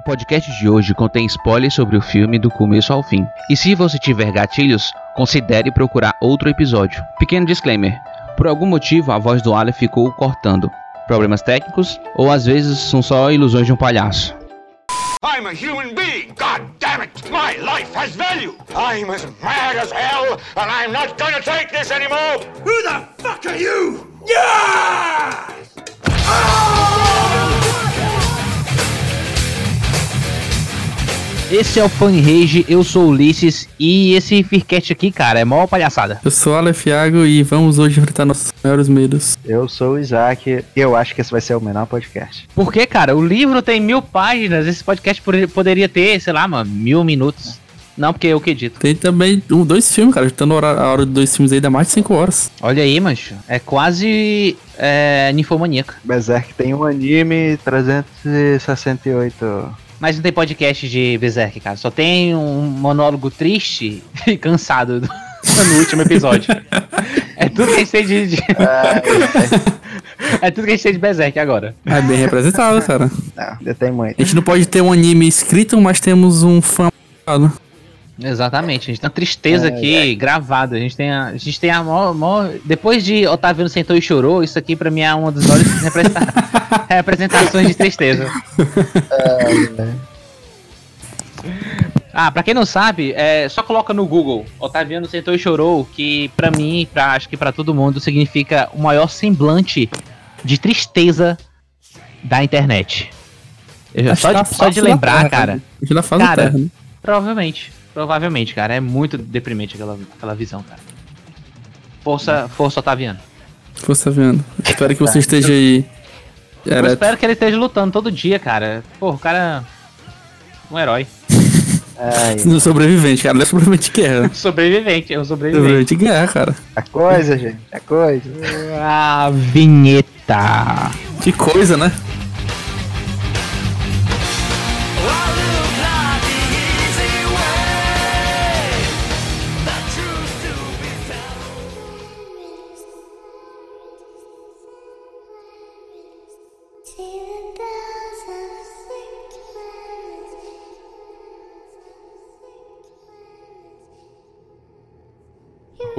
O podcast de hoje contém spoilers sobre o filme do começo ao fim. E se você tiver gatilhos, considere procurar outro episódio. Pequeno disclaimer: por algum motivo a voz do Aleph ficou cortando. Problemas técnicos ou às vezes são só ilusões de um palhaço. I'm a human being. God damn it. My life has value. I'm as mad as hell, and I'm not gonna take this anymore. Who the fuck are you? Yeah! Esse é o Fan Rage, eu sou o Ulisses e esse Fircat aqui, cara, é mó palhaçada. Eu sou o Aleph Iago e vamos hoje enfrentar nossos maiores medos. Eu sou o Isaac e eu acho que esse vai ser o menor podcast. Por que, cara? O livro tem mil páginas, esse podcast poder- poderia ter, sei lá, mano, mil minutos. Não, porque eu que edito. Tem também um, dois filmes, cara. Juntando a hora, a hora de dois filmes aí dá mais de 5 horas. Olha aí, mancho, é quase é, ninfomaníaca. Berserk tem um anime 368. Mas não tem podcast de Berserk, cara. Só tem um monólogo triste e cansado do- no último episódio. é tudo que a gente tem de. de- é tudo que a gente tem de Berserk agora. É bem representado, cara. Não, ainda tem muito. A gente não pode ter um anime escrito, mas temos um fã. Exatamente, a gente tem uma tristeza aqui gravada. A gente tem a, a gente tem a maior, maior- Depois de Otaviano Sentou e Chorou, isso aqui pra mim é uma das maiores representa- representações de tristeza. Ah, pra quem não sabe, é, só coloca no Google Otaviano Sentou e Chorou, que pra mim, pra, acho que pra todo mundo, significa o maior semblante de tristeza da internet. Eu já- só, tá de, só de lembrar, terra, cara. Gente da fase Cara, terra, né? Provavelmente. Provavelmente, cara. É muito deprimente aquela, aquela visão, cara. Força, força Otaviano. Tá vendo. Espero que você esteja aí. Eu Ereto. espero que ele esteja lutando todo dia, cara. Pô, o cara. é Um herói. Ai, No sobrevivente, cara. Não é sobrevivente de guerra. Sobrevivente, é um sobrevivente. sobrevivente de guerra, cara. a coisa, gente, a coisa. A vinheta. Que coisa, né?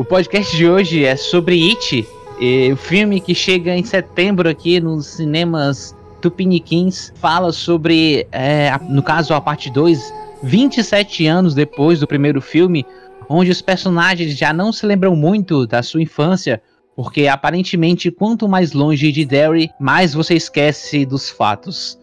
O podcast de hoje é sobre It, o filme que chega em setembro aqui nos cinemas Tupiniquins. Fala sobre, é, no caso, a parte 2, 27 anos depois do primeiro filme, onde os personagens já não se lembram muito da sua infância, porque aparentemente quanto mais longe de Derry, mais você esquece dos fatos.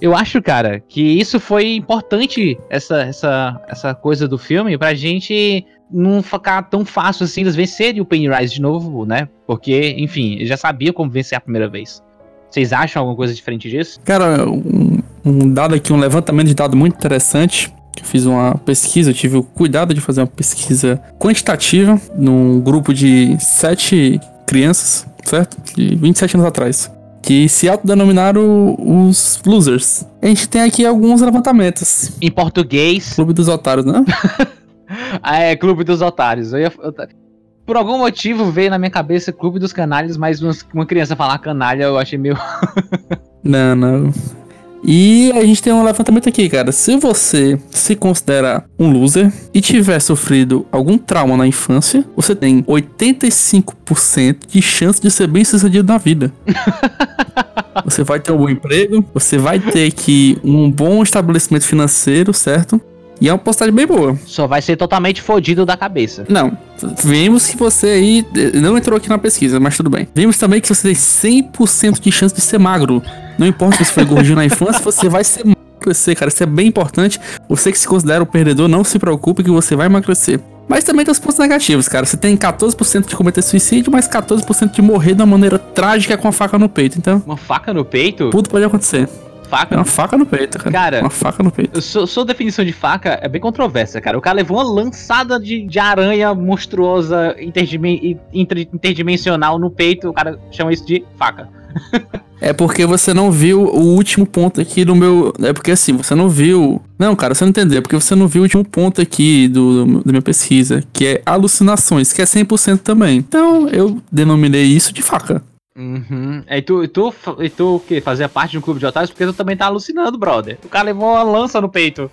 Eu acho, cara, que isso foi importante, essa, essa, essa coisa do filme, pra gente não ficar tão fácil assim eles vencerem o Pennywise de novo, né? Porque, enfim, eu já sabia como vencer a primeira vez. Vocês acham alguma coisa diferente disso? Cara, um, um dado aqui, um levantamento de dado muito interessante. Eu fiz uma pesquisa, eu tive o cuidado de fazer uma pesquisa quantitativa num grupo de sete crianças, certo? De 27 anos atrás. Que se autodenominaram os losers. A gente tem aqui alguns levantamentos. Em português, Clube dos Otários, né? ah, é Clube dos Otários. Eu ia- eu por algum motivo veio na minha cabeça Clube dos Canalhas, mas uma, uma criança falar canalha eu achei meio. Não, não. E a gente tem um levantamento aqui, cara. Se você se considera um loser e tiver sofrido algum trauma na infância, você tem 85% de chance de ser bem sucedido na vida. você vai ter um bom emprego, você vai ter que um bom estabelecimento financeiro, certo? E é uma postagem bem boa. Só vai ser totalmente fodido da cabeça. Não, vimos que você aí eh, não entrou aqui na pesquisa, mas tudo bem. Vimos também que você tem 100% de chance de ser magro. Não importa se você foi gordinho na infância, você vai ser magro crescer, cara. Isso é bem importante. Você que se considera o perdedor, não se preocupe que você vai emagrecer. Mas também tem os pontos negativos, cara. Você tem 14% de cometer suicídio, mas 14% de morrer de uma maneira trágica com a faca no peito. Então, Uma faca no peito? tudo pode acontecer. É Faca. uma faca no peito, cara. Cara, Uma faca no peito. Sou, sua definição de faca é bem controversa, cara. O cara levou uma lançada de, de aranha monstruosa interdimen- inter- interdimensional no peito, o cara chama isso de faca. É porque você não viu o último ponto aqui do meu. É porque assim, você não viu. Não, cara, você não entendeu. É porque você não viu o último ponto aqui do, do- da minha pesquisa, que é alucinações, que é 100% também. Então eu denominei isso de faca. Uhum. E tu, e tu, e tu que fazia parte de um clube de otários, porque tu também tá alucinando, brother. O cara levou uma lança no peito.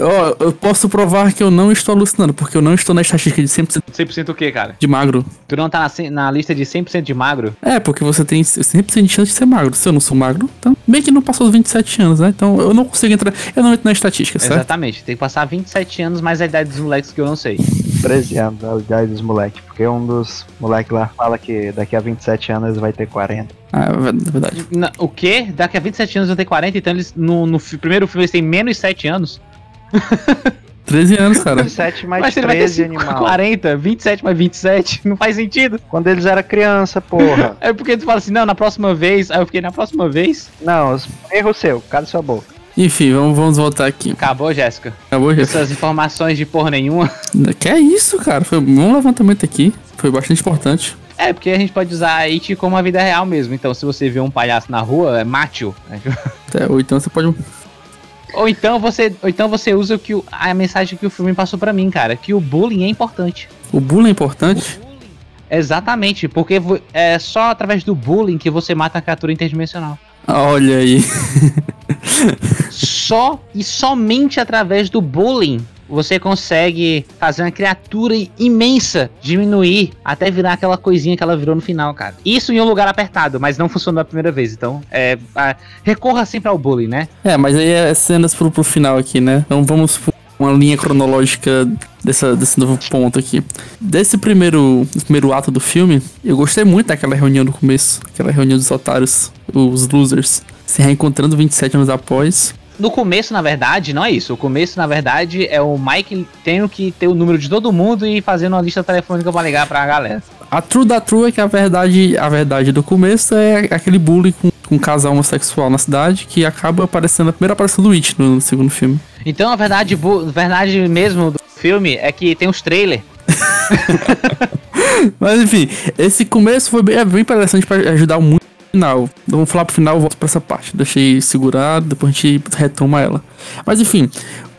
Ó, eu posso provar que eu não estou alucinando, porque eu não estou na estatística de 100% 100% o quê, cara? de magro. Tu não tá na, na lista de 100% de magro? É, porque você tem 100% de chance de ser magro. Se eu não sou magro, então, bem que não passou os 27 anos, né? Então eu não consigo entrar, eu não entro na estatística, certo? Exatamente. Tem que passar 27 anos mais a idade dos moleques que eu não sei. 13 anos, a idade dos moleques. Porque um dos moleques lá fala que daqui a 27 anos eles vai ter 40. Ah, é verdade. Na- o quê? Daqui a 27 anos vão ter 40, então eles no, no primeiro filme eles têm menos 7 anos. 13 anos, cara. 27 mais Mas ele vai ter 13 animal. 40, 27 mais 27, não faz sentido. Quando eles eram criança, porra. É porque tu fala assim, não, na próxima vez. Aí eu fiquei, na próxima vez. Não, erro seu, cala sua boca. Enfim, vamos, vamos voltar aqui. Acabou, Jéssica. Acabou já. Essas informações de porra nenhuma. Que é isso, cara? Foi um bom levantamento aqui. Foi bastante importante. É, porque a gente pode usar a It como a vida real mesmo. Então, se você vê um palhaço na rua, é mate-o. Até, ou então você pode. Ou então você, ou então você usa o que o- a mensagem que o filme passou pra mim, cara, que o bullying é importante. O bullying é importante? Exatamente, porque é só através do bullying que você mata a criatura interdimensional. Olha aí. Só e somente através do bullying você consegue fazer uma criatura imensa diminuir até virar aquela coisinha que ela virou no final, cara. Isso em um lugar apertado, mas não funcionou a primeira vez. Então, é, a- recorra sempre ao bullying, né? É, mas aí é cenas pro, pro final aqui, né? Então vamos uma linha cronológica dessa, desse novo ponto aqui. Desse primeiro, primeiro ato do filme, eu gostei muito daquela reunião no começo. Aquela reunião dos otários, os losers, se reencontrando 27 anos após. No começo, na verdade, não é isso. O começo, na verdade, é o Mike tendo que ter o número de todo mundo e fazendo uma lista telefônica pra ligar pra galera. A true da true é que a verdade, a verdade do começo é aquele bullying com, com um casal homossexual na cidade que acaba aparecendo, a primeira aparição do It no, no segundo filme. Então, a verdade, verdade mesmo do filme é que tem os trailers. Mas enfim, esse começo foi bem, é bem interessante pra ajudar muito final. Vamos falar pro final, eu volto pra essa parte. Deixei segurado, depois a gente retoma ela. Mas enfim,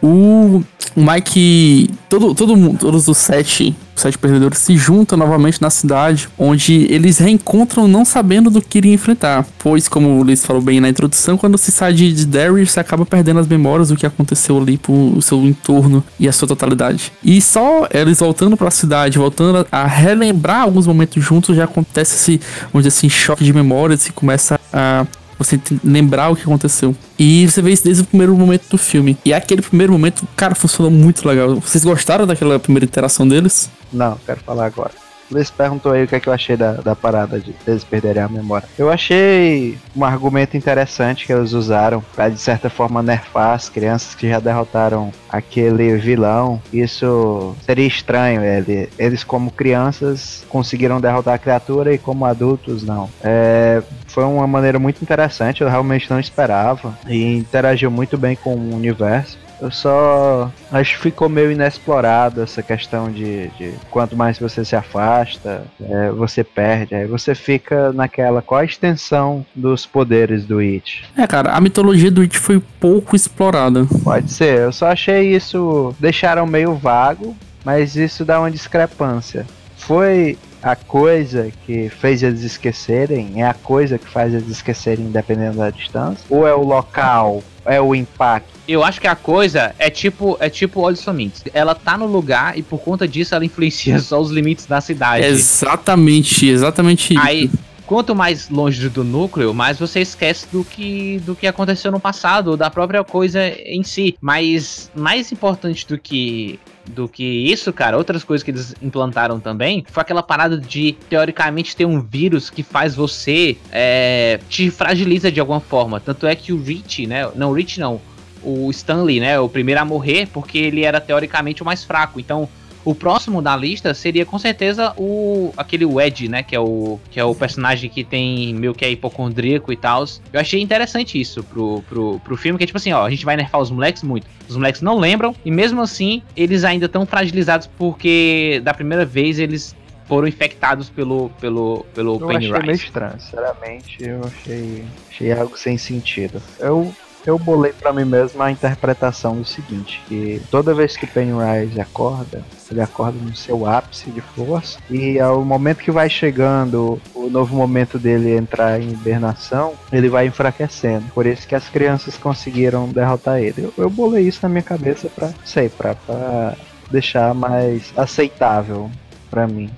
o Mike. Todo, todo mundo, todos os sete, sete perdedores se juntam novamente na cidade, onde eles reencontram não sabendo do que iriam enfrentar. Pois, como o Luiz falou bem na introdução, quando se sai de, de Derry, você acaba perdendo as memórias do que aconteceu ali pro seu entorno e a sua totalidade. E só eles voltando pra cidade, voltando a, a relembrar alguns momentos juntos, já acontece esse, dizer assim, choque de memórias e começa a você lembrar o que aconteceu. E você vê isso desde o primeiro momento do filme. E aquele primeiro momento, cara, funcionou muito legal. Vocês gostaram daquela primeira interação deles? Não, quero falar agora. Luiz perguntou aí o que, é que eu achei da, da parada de eles perderem a memória. Eu achei um argumento interessante que eles usaram pra de certa forma nerfar as crianças que já derrotaram aquele vilão. Isso seria estranho, ele, eles como crianças conseguiram derrotar a criatura e como adultos não. É, foi uma maneira muito interessante, eu realmente não esperava e interagiu muito bem com o universo. Eu só acho que ficou meio inexplorado essa questão de, de quanto mais você se afasta, é, você perde. Aí você fica naquela qual a extensão dos poderes do It. É, cara, a mitologia do It foi pouco explorada. Pode ser, eu só achei isso. Deixaram meio vago, mas isso dá uma discrepância. Foi a coisa que fez eles esquecerem? É a coisa que faz eles esquecerem dependendo da distância? Ou é o local? É o impacto? Eu acho que a coisa é tipo, é tipo olhos famintos. Ela tá no lugar e por conta disso ela influencia só os limites da cidade. Exatamente, exatamente isso. Aí, quanto mais longe do núcleo, mais você esquece do que, do que aconteceu no passado, ou da própria coisa em si. Mas mais importante do que do que isso, cara, outras coisas que eles implantaram também, foi aquela parada de, teoricamente, ter um vírus que faz você, é, te fragiliza de alguma forma. Tanto é que o Rich, né, não, o Rich não, o Stanley, né, o primeiro a morrer, porque ele era teoricamente o mais fraco. Então, o próximo da lista seria com certeza o aquele Wedge, né? Que é o, que é o personagem que tem meio que é hipocondríaco e tal. Eu achei interessante isso pro, pro, pro filme, que é tipo assim, ó, a gente vai nerfar os moleques muito. Os moleques não lembram, e mesmo assim, eles ainda estão fragilizados porque da primeira vez eles foram infectados pelo, pelo, pelo Eu achei meio Pennywise. estranho, sinceramente, eu achei, achei algo sem sentido. Eu eu bolei pra mim mesmo a interpretação do seguinte, que toda vez que Pennywise acorda, ele acorda no seu ápice de força e ao momento que vai chegando o novo momento dele entrar em hibernação, ele vai enfraquecendo. Por isso que as crianças conseguiram derrotar ele. Eu, eu bolei isso na minha cabeça pra, sei, pra deixar mais aceitável pra mim.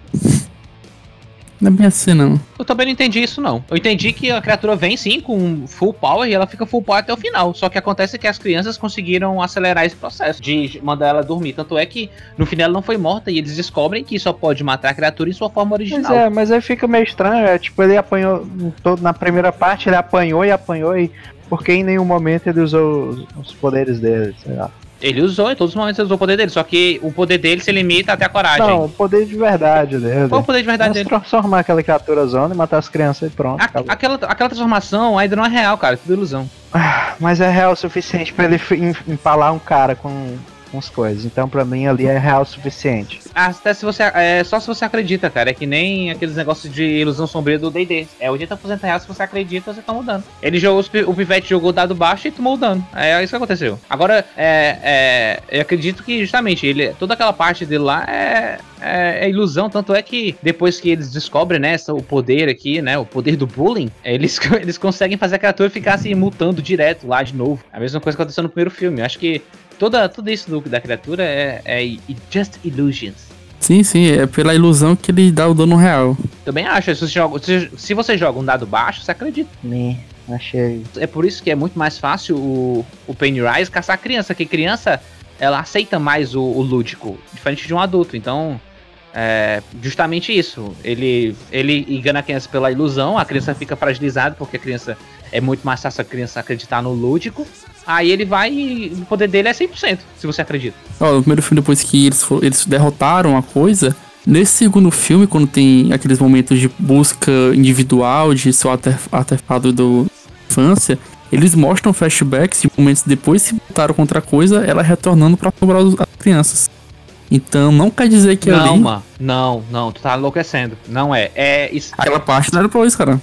Não é bem assim, não. Eu também não entendi isso, não. Eu entendi que a criatura vem sim com full power e ela fica full power até o final. Só que acontece que as crianças conseguiram acelerar esse processo de mandar ela dormir. Tanto é que no final ela não foi morta e eles descobrem que só pode matar a criatura em sua forma original. Mas é, mas aí fica meio estranho. É, tipo, ele apanhou todo, na primeira parte, ele apanhou e apanhou e. Porque em nenhum momento ele usou os, os poderes dele, sei lá. Ele usou, em todos os momentos ele usou o poder dele, só que o poder dele se limita até a coragem. Não, o poder de verdade dele. Qual o poder de verdade Mas dele? transformar aquela criatura zona e matar as crianças e pronto. A- aquela, aquela transformação ainda não é real, cara, é tudo ilusão. Mas é real o suficiente pra ele empalar um cara com, com as coisas. Então pra mim ali é real o suficiente. Até se você. É só se você acredita, cara. É que nem aqueles negócios de ilusão sombria do DD. É 80% real se você acredita, você toma o dano. Ele jogou, o pivete jogou dado baixo e tomou o dano. É isso que aconteceu. Agora, é, é, eu acredito que justamente ele, toda aquela parte dele lá é, é, é ilusão. Tanto é que depois que eles descobrem, né, o poder aqui, né, o poder do bullying, eles, eles conseguem fazer a criatura ficar assim, mutando direto lá de novo. A mesma coisa que aconteceu no primeiro filme. Eu acho que toda, tudo isso do- da criatura é, é just illusions. Sim, sim, é pela ilusão que ele dá o dano real. Também acho. Se você, joga, se, se você joga um dado baixo, você acredita. Me achei. É por isso que é muito mais fácil o, o Pennywise caçar a criança, que criança ela aceita mais o, o lúdico, diferente de um adulto. Então, é justamente isso. Ele, ele engana a criança pela ilusão, a criança fica fragilizada porque a criança é muito mais fácil a criança acreditar no lúdico. Aí ele vai e o poder dele é 100%, se você acredita. Ó, no primeiro filme, depois que eles, for- eles derrotaram a coisa, nesse segundo filme, quando tem aqueles momentos de busca individual de seu artef- artefato do infância, eles mostram flashbacks de momentos depois que lutaram contra a coisa, ela retornando pra sobrar os- as crianças. Então não quer dizer que não, ali. mano. Não, não, tu tá enlouquecendo. Não é. É isso. Aquela parte não era pra isso, cara.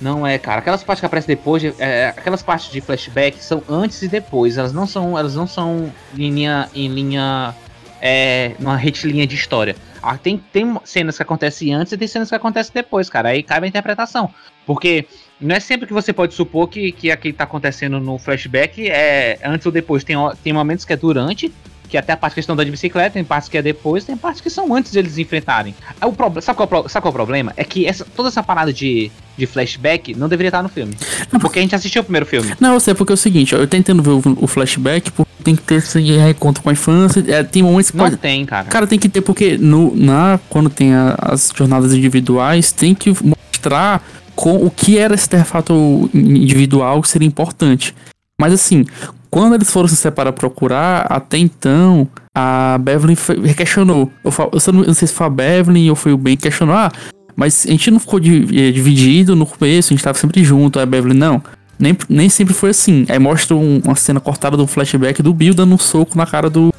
Não é, cara. Aquelas partes que aparecem depois, de- é, aquelas partes de flashback são antes e depois. Elas não são, elas não são em linha, em linha, é, numa retilínea de história. Ah, tem, tem cenas que acontecem antes e tem cenas que acontecem depois, cara. Aí cabe a interpretação. Porque não é sempre que você pode supor que, que aquilo que tá acontecendo no flashback é antes ou depois. Tem, tem momentos que é durante, que até a parte questão da de bicicleta, tem partes que é depois, tem partes que são antes de eles enfrentarem. Aí o proble- sabe, qual, é o pro- sabe qual é o problema? É que essa, toda essa parada de, de flashback não deveria estar no filme. Porque a gente assistiu o primeiro filme. Não, eu sei, porque é o seguinte, eu tentando ver o, o flashback, porque tem que ter esse reencontro com a infância. é, tem momentos que Não pode. tem, cara. Cara, tem que ter, porque no, na, quando tem a- as jornadas individuais, tem que mostrar com o que era esse artefato individual que seria importante. Mas assim, quando eles foram se separar procurar, até então, a Beverly foi- questionou. Eu, eu não, eu não sei se foi a Beverly ou foi o Ben que questionou, ah, mas a gente não ficou eh, dividido no começo, a gente tava sempre junto. Aí a Beverly, não. Nem, nem sempre foi assim. Aí mostra um- uma cena cortada do flashback do Bill dando um soco na cara do,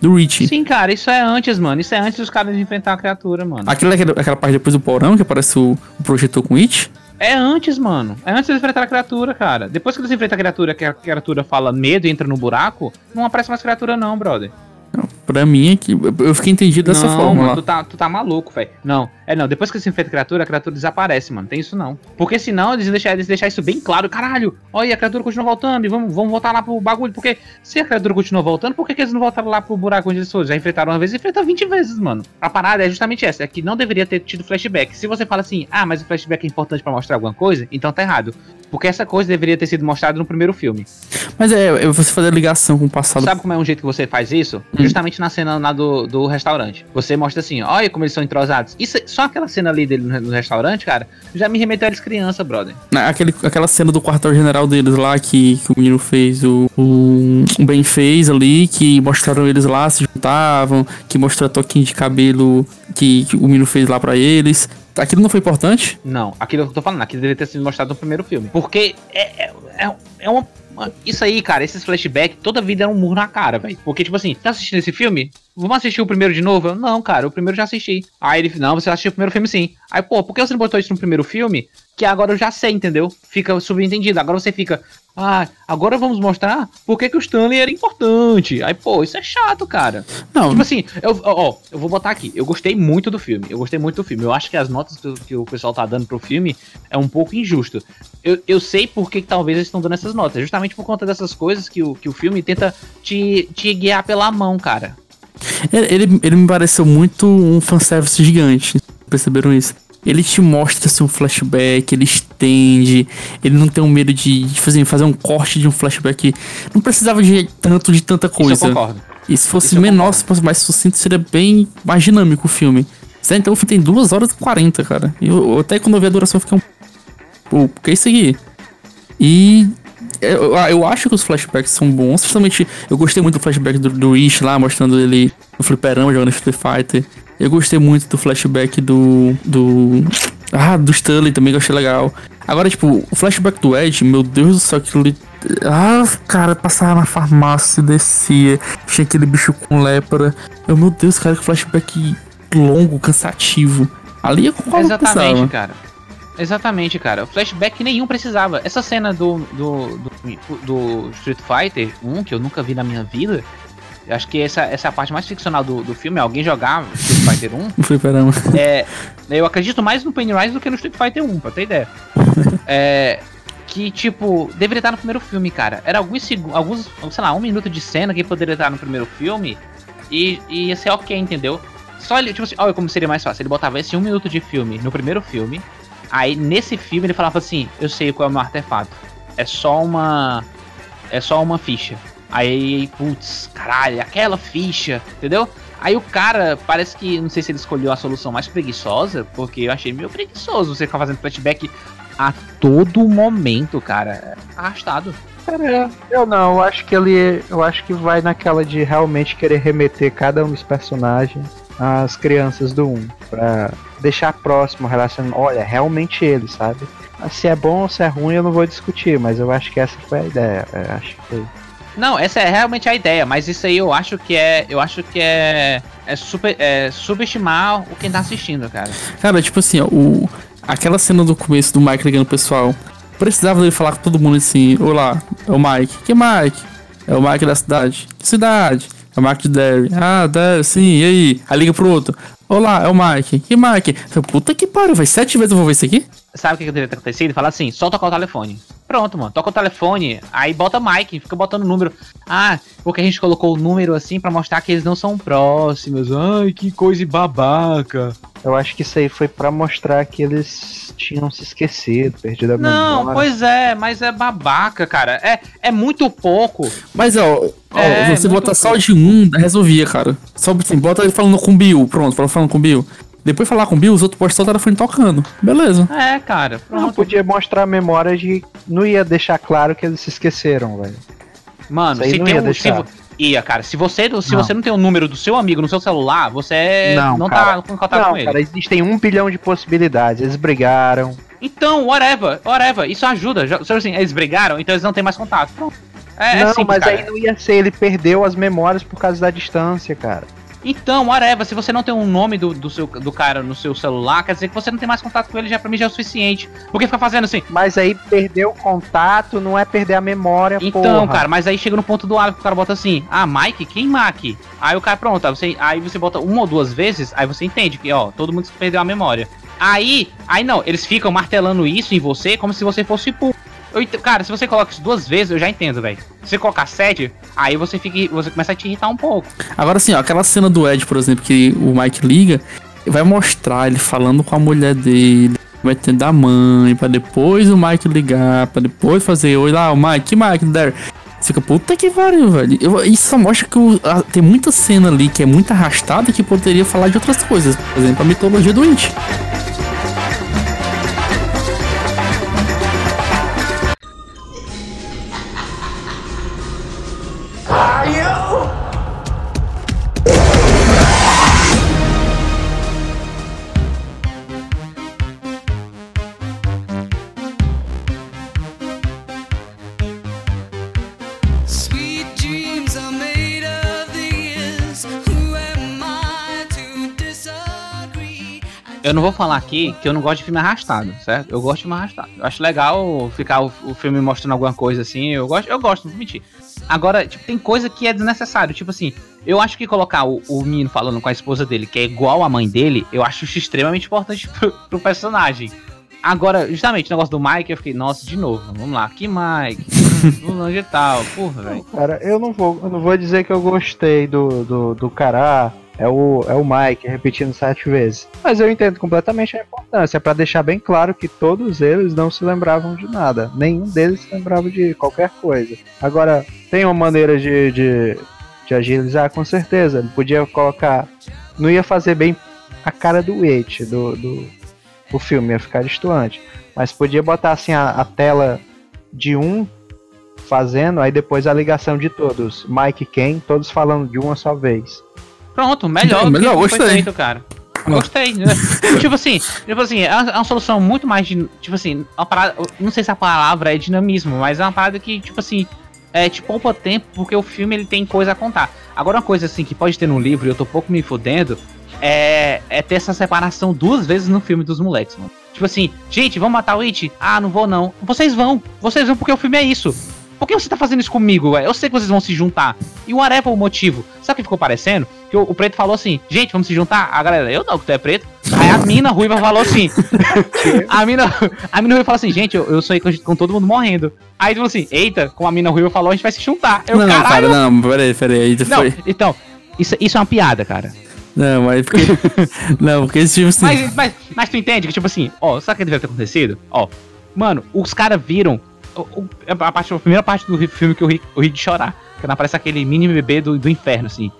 do Richie. Sim, cara, isso é antes, mano. Isso é antes dos caras enfrentar a criatura, mano. Aquela, aquela, aquela parte depois do porão, que aparece o, o projetor com It. É antes, mano. É antes de enfrentar a criatura, cara. Depois que eles enfrentam a criatura, que a criatura fala medo e entra no buraco, não aparece mais criatura, não, brother. Pra mim, é que eu- fiquei entendido dessa não, forma mano, tu tá, tu tá maluco, velho. Não, é não. Depois que eles enfrentam a criatura, a criatura desaparece, mano. Tem isso não. Porque senão eles deixar, eles deixar isso bem claro. Caralho, olha, a criatura continua voltando e vamos, vamos voltar lá pro bagulho. Porque se a criatura continua voltando, por que, que eles não voltaram lá pro buraco onde eles foram? Já enfrentaram uma vez e enfrentam 20 vezes, mano. A parada é justamente essa: é que não deveria ter tido flashback. Se você fala assim, ah, mas o flashback é importante pra mostrar alguma coisa, então tá errado. Porque essa coisa deveria ter sido mostrada no primeiro filme. Mas é, você fazer a ligação com o passado. Sabe como é um jeito que você faz isso? Hum. Justamente na cena lá do, do restaurante. Você mostra assim, olha como eles são entrosados. Isso, é- só aquela cena ali dele no, no restaurante, cara, já me remeteu a eles criança, brother. Na- Aquele, aquela cena do quartel-general deles lá que, que o menino fez, o, o, o Ben fez ali, que mostraram eles lá, se juntavam, que mostrou a toquinha de cabelo que, que o menino fez lá pra eles. Aquilo não foi importante? Não, aquilo que eu tô falando, aquilo deveria ter sido mostrado no primeiro filme. Porque é, é, é, é uma. Uma- Isso aí, cara, esses flashbacks, toda vida é um murro na cara, velho. Porque, tipo assim, tá assistindo esse filme? Vamos assistir o primeiro de novo? Eu, não, cara, o primeiro eu já assisti. Aí ele, não, você assistiu o primeiro filme sim. Aí, pô, por que você não botou isso no primeiro filme? Que agora eu já sei, entendeu? Fica subentendido. Agora você fica, ah, agora vamos mostrar por que, que o Stanley era importante. Aí, pô, isso é chato, cara. Não. Tipo assim, eu, ó, eu vou botar aqui. Eu gostei muito do filme. Eu gostei muito do filme. Eu acho que as notas que o pessoal tá dando pro filme é um pouco injusto. Eu, eu sei por que, que talvez eles estão dando essas notas. Justamente por conta dessas coisas que o, que o filme tenta te, te guiar pela mão, cara. Ele, ele, me pareceu muito um fanservice gigante. Perceberam isso? Ele te mostra assim, um flashback, ele estende, ele não tem um medo de, de fazer, fazer um corte de um flashback. Não precisava de tanto de tanta Isso coisa. eu concordo. E se fosse Isso menor, se fosse mais sucinto, seria bem mais dinâmico o filme. Então o filme tem 2 horas e 40, cara. Eu, eu até quando eu vi a duração eu fiquei um. Pô, que é isso aqui? E. Eu, eu acho que os flashbacks são bons. Principalmente, eu gostei muito do flashback do, do Ish lá, mostrando ele no fliperama jogando Street Fighter. Eu gostei muito do flashback do. do. Ah, do Stanley também, que eu achei legal. Agora, tipo, o flashback do Ed, meu Deus do céu, aquilo. Ah, cara, passava na farmácia, descia, tinha aquele bicho com lepra. Eu, meu Deus, cara, que flashback longo, cansativo. Ali concordo que Exatamente, precisava. cara. Exatamente, cara. Flashback nenhum precisava. Essa cena do, do, do, do Street Fighter 1, que eu nunca vi na minha vida, eu acho que essa, essa é a parte mais ficcional do, do filme, alguém jogar Street Fighter 1. No fliperama. É, eu acredito mais no Pennywise do que no Street Fighter 1, pra ter ideia. É, que, tipo, deveria estar no primeiro filme, cara. Era alguns segundos, alguns, sei lá, um minuto de cena que poderia estar no primeiro filme e, e ia ser ok, entendeu? Só ele, tipo assim, olha como seria mais fácil. Ele botava esse um minuto de filme no primeiro filme, aí nesse filme ele falava assim: Eu sei qual é o meu artefato. É só uma. É só uma ficha. Aí, putz, caralho, aquela ficha, entendeu? Aí o cara, parece que, não sei se ele escolheu a solução mais preguiçosa, porque eu achei meio preguiçoso você ficar fazendo flashback a todo momento, cara. É Arrastado. Cara, eu não, eu acho que ele. Eu acho que vai naquela de realmente querer remeter cada um dos personagens às crianças do 1. Pra deixar próximo o relacionamento. Olha, realmente ele, sabe? Mas Se é bom ou se é ruim, eu não vou discutir, mas eu acho que essa foi a ideia. Eu acho que foi. Não, essa é realmente a ideia, mas isso aí eu acho que é. Eu acho que é. É, super, é subestimar o quem tá assistindo, cara. Cara, tipo assim, o, aquela cena do começo do Mike ligando pro pessoal. Precisava dele falar com todo mundo assim: Olá, é o Mike. Que Mike? É o Mike da cidade. Que cidade? É o de Derry. Ah, Derry, sim, e aí? Aí liga pro outro. Olá, é o Mike. Que Mike? Puta que pariu, vai sete vezes eu vou ver isso aqui? Sabe o que, que deveria ter acontecido? Fala assim, tocar o telefone. Pronto, mano. Toca o telefone, aí bota Mike, fica botando o número. Ah, porque a gente colocou o número assim pra mostrar que eles não são próximos. Ai, que coisa babaca. Eu acho que isso aí foi pra mostrar que eles tinham se esquecido, perdido a Não, memória. pois é, mas é babaca, cara. É, é muito pouco. Mas ó, ó, É, você bota só de um, resolvia, cara. Só assim, bota ele falando com o Bill. Pronto, fala- falando com o Bill. Depois falar com o Bill, os outros postam só o telefone tocando. Beleza. É, cara. Não, Pronto. podia mostrar a memória de. Não ia deixar claro que eles se esqueceram, velho. Mano, se não tem ia um. deixar. Se, vo- ia, cara. Se você, se Não. você não tem o número do seu amigo no seu celular, você não, Não, tá em contato não, com ele. cara, existem um bilhão de possibilidades. Eles brigaram. Então, whatever, whatever. Isso ajuda. Já, assim, eles brigaram, então eles não têm mais contato. Pronto. É, é não, simples, mas cara. aí não ia ser, ele perdeu as memórias por causa da distância, cara. Então, whatever, se você não tem um nome do, do, seu, do cara no seu celular, quer dizer que você não tem mais contato com ele, já pra mim já é o suficiente. Porque fica fazendo assim. Mas aí perder o contato não é perder a memória, Então, porra. cara, mas aí chega no ponto do hábito que o cara bota assim, ah, Mike, quem Mike? Aí o cara, pronto, aí você, aí você bota uma ou duas vezes, aí você entende que, ó, todo mundo perdeu a memória. Aí, aí não, eles ficam martelando isso em você como se você fosse pu. Eu cara, se você coloca isso duas vezes, eu já entendo, velho. Se você colocar sete, aí você fica, você começa a te irritar um pouco. Agora assim, ó, aquela cena do Ed, por exemplo, que o Mike liga, vai mostrar ele falando com a mulher dele, vai ter da mãe, pra depois o Mike ligar, pra depois fazer, oi lá, o Mike, que Mike, there. Você fica, puta que pariu, velho. Eu- isso só mostra que o- a- tem muita cena ali que é muito arrastada que poderia falar de outras coisas. Por exemplo, a mitologia do Inch. Eu não vou falar aqui que eu não gosto de filme arrastado, certo? Eu gosto de filme arrastado. Eu acho legal ficar o, o filme mostrando alguma coisa assim. Eu gosto, eu gosto, não vou mentir. Agora, tipo, tem coisa que é desnecessário. Tipo assim, eu acho que colocar o, o menino falando com a esposa dele, que é igual a mãe dele, eu acho isso extremamente importante pro, pro personagem. Agora, justamente, o negócio do Mike, eu fiquei, nossa, de novo, vamos lá, que Mike? Longe e tal, porra, velho. Cara, eu não vou, eu não vou dizer que eu gostei do, do, do cara. É o, é o Mike repetindo sete vezes. Mas eu entendo completamente a importância. para deixar bem claro que todos eles não se lembravam de nada. Nenhum deles se lembrava de qualquer coisa. Agora, tem uma maneira de, de, de agilizar? Com certeza. Ele podia colocar. Não ia fazer bem a cara do It, do, do, o filme, ia ficar distoante. Mas podia botar assim a, a tela de um fazendo, aí depois a ligação de todos. Mike Ken, todos falando de uma só vez. Pronto, melhor. Não, melhor, que gostei. Feito, cara. Gostei, né? tipo assim, tipo assim, é uma, é uma solução muito mais de. Tipo assim, uma parada. Não sei se a palavra é dinamismo, mas é uma parada que, tipo assim, é, te poupa tempo, porque o filme ele tem coisa a contar. Agora, uma coisa assim que pode ter no livro, e eu tô pouco me fudendo, é, é ter essa separação duas vezes no filme dos moleques, mano. Tipo assim, gente, vamos matar o It? Ah, não vou não. Vocês vão, vocês vão porque o filme é isso. Por que você tá fazendo isso comigo, velho? Eu sei que vocês vão se juntar. E o whatever o motivo. Sabe o que ficou parecendo? Que o, o, preto falou assim, gente, vamos se juntar? A galera, eu não, que tu é preto. Aí a mina ruiva falou assim. a mina, a mina ruiva falou assim, gente, eu, eu sonhei com, com todo mundo morrendo. Aí falou assim, eita, como a mina ruiva falou, a gente vai se juntar. Eu, não, cara, não, peraí, peraí. Aí não, foi... Então, isso, isso é uma piada, cara. Não, mas porque. não, porque esse tipo assim. Mas, mas, mas tu entende que, tipo assim, ó, sabe o que deve ter acontecido? Ó, mano, os caras viram a, parte, a primeira parte do filme que eu ri, eu ri de chorar. Quando aparece aquele mini bebê do, do inferno, assim.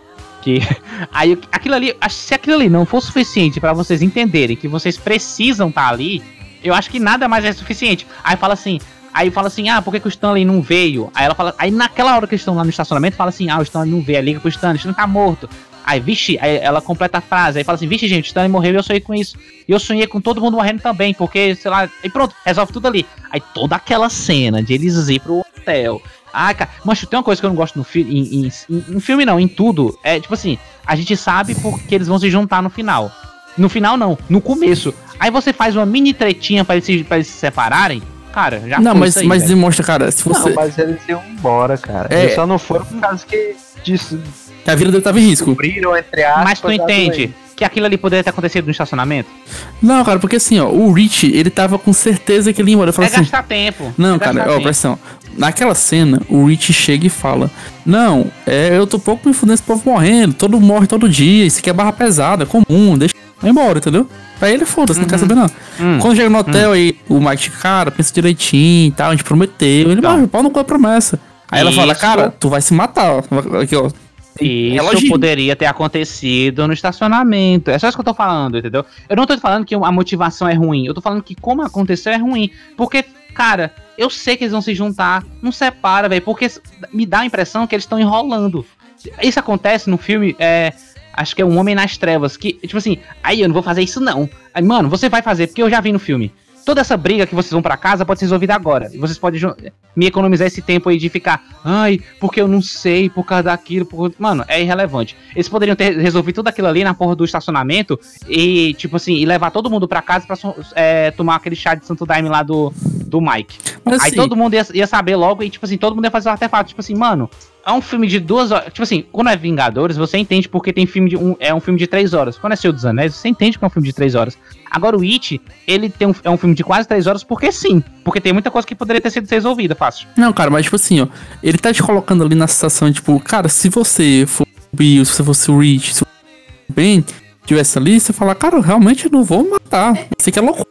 Que. Aí aquilo ali. Se aquilo ali não for suficiente para vocês entenderem que vocês precisam estar tá ali, eu acho que nada mais é suficiente. Aí fala assim. Aí fala assim, ah, por que, que o Stanley não veio? Aí ela fala. Aí naquela hora que eles estão lá no estacionamento, fala assim, ah, o Stanley não veio, liga pro Stanley, o Stanley tá morto. Aí, vixe, aí ela completa a frase, aí fala assim, vixe, gente, o Stanley morreu e eu sonhei com isso. E eu sonhei com todo mundo morrendo também, porque, sei lá, e pronto, resolve tudo ali. Aí toda aquela cena de eles ir pro hotel. Ah, cara, mancho, tem uma coisa que eu não gosto no filme, em, em, em, filme não, em tudo, é tipo assim, a gente sabe porque eles vão se juntar no final. No final não, no começo. Aí você faz uma mini tretinha para eles, pra eles se separarem, cara, já Não, mas, aí, mas demonstra, cara, se você... Não, mas eles iam embora, cara. É... Eles só não foram por causa que disso, que a vida dele tava em risco. entre aspas, Mas tu entende que aquilo ali poderia ter acontecido no estacionamento? Não, cara, porque assim, ó, o Rich, ele tava com certeza que ele ia embora. Eu é assim, gastar tempo. Não, é cara, ó, pressão. Naquela cena, o Rich chega e fala: Não, é, eu tô pouco me fudendo esse povo morrendo, todo morre todo dia, isso aqui é barra pesada, é comum, deixa vai embora, entendeu? Pra ele, foda-se, uhum. não quer saber não. Uhum. Quando chega no hotel uhum. aí, o Mike, cara, pensa direitinho e tal, a gente prometeu. Ele, mas pau não com a promessa. Aí Isso. ela fala, cara, tu vai se matar, ó. Aqui, ó. Isso poderia ter acontecido no estacionamento. É só isso que eu tô falando, entendeu? Eu não tô falando que a motivação é ruim. Eu tô falando que como aconteceu é ruim. Porque, cara, eu sei que eles vão se juntar. Não separa, velho. Porque me dá a impressão que eles estão enrolando. Isso acontece no filme. É, acho que é Um Homem nas Trevas. Que, tipo assim, aí eu não vou fazer isso não. Aí, mano, você vai fazer, porque eu já vi no filme toda essa briga que vocês vão para casa pode ser resolvida agora. E vocês podem me economizar esse tempo aí de ficar, ai, porque eu não sei, por causa daquilo, por... mano, é irrelevante. Eles poderiam ter resolvido tudo aquilo ali na porra do estacionamento e, tipo assim, e levar todo mundo para casa para é, tomar aquele chá de Santo Daime lá do, do Mike. Mas, aí assim, todo mundo ia, ia, saber logo e, tipo assim, todo mundo ia fazer o artefato. Tipo assim, mano, é um filme de duas horas. Tipo assim, quando é Vingadores, você entende porque tem filme de um. É um filme de três horas. Quando é Senhor dos Anéis, você entende que é um filme de três horas. Agora o It, ele tem um, é um filme de quase três horas porque sim. Porque tem muita coisa que poderia ter sido resolvida fácil. Não, cara, mas tipo assim, ó. Ele tá te colocando ali na situação, tipo, cara, se você for o Bill, se você fosse o Rich, se você bem, tivesse ali, você fala, cara, realmente eu não vou matar. Você que é louco.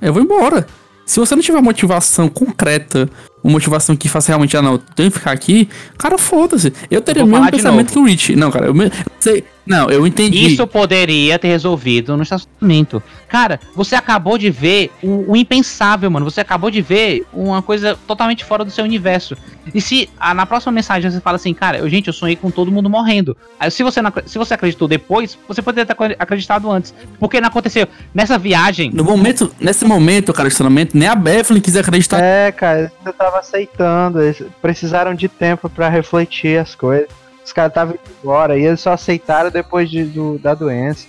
Eu vou embora. Se você não tiver motivação concreta, uma motivação que faça realmente, ah, não, eu tenho que ficar aqui, cara, foda-se. Eu teria o mesmo pensamento que o Rich. Não, cara, eu, me, eu sei, não, eu entendi. Isso poderia ter resolvido no estacionamento. Cara, você acabou de ver o, o, impensável, mano. Você acabou de ver uma coisa totalmente fora do seu universo. E se a, na próxima mensagem você fala assim, cara, eu, gente, eu sonhei com todo mundo morrendo. Aí se você, não, se você acreditou depois, você poderia ter acreditado antes. Porque não aconteceu. Nessa viagem. No momento, nesse momento, cara, estacionamento, nem a Bethlehem quis acreditar. É, cara, eu tava aceitando. Eles precisaram de tempo para refletir as coisas. Os caras estavam indo embora e eles só aceitaram depois de, do, da doença.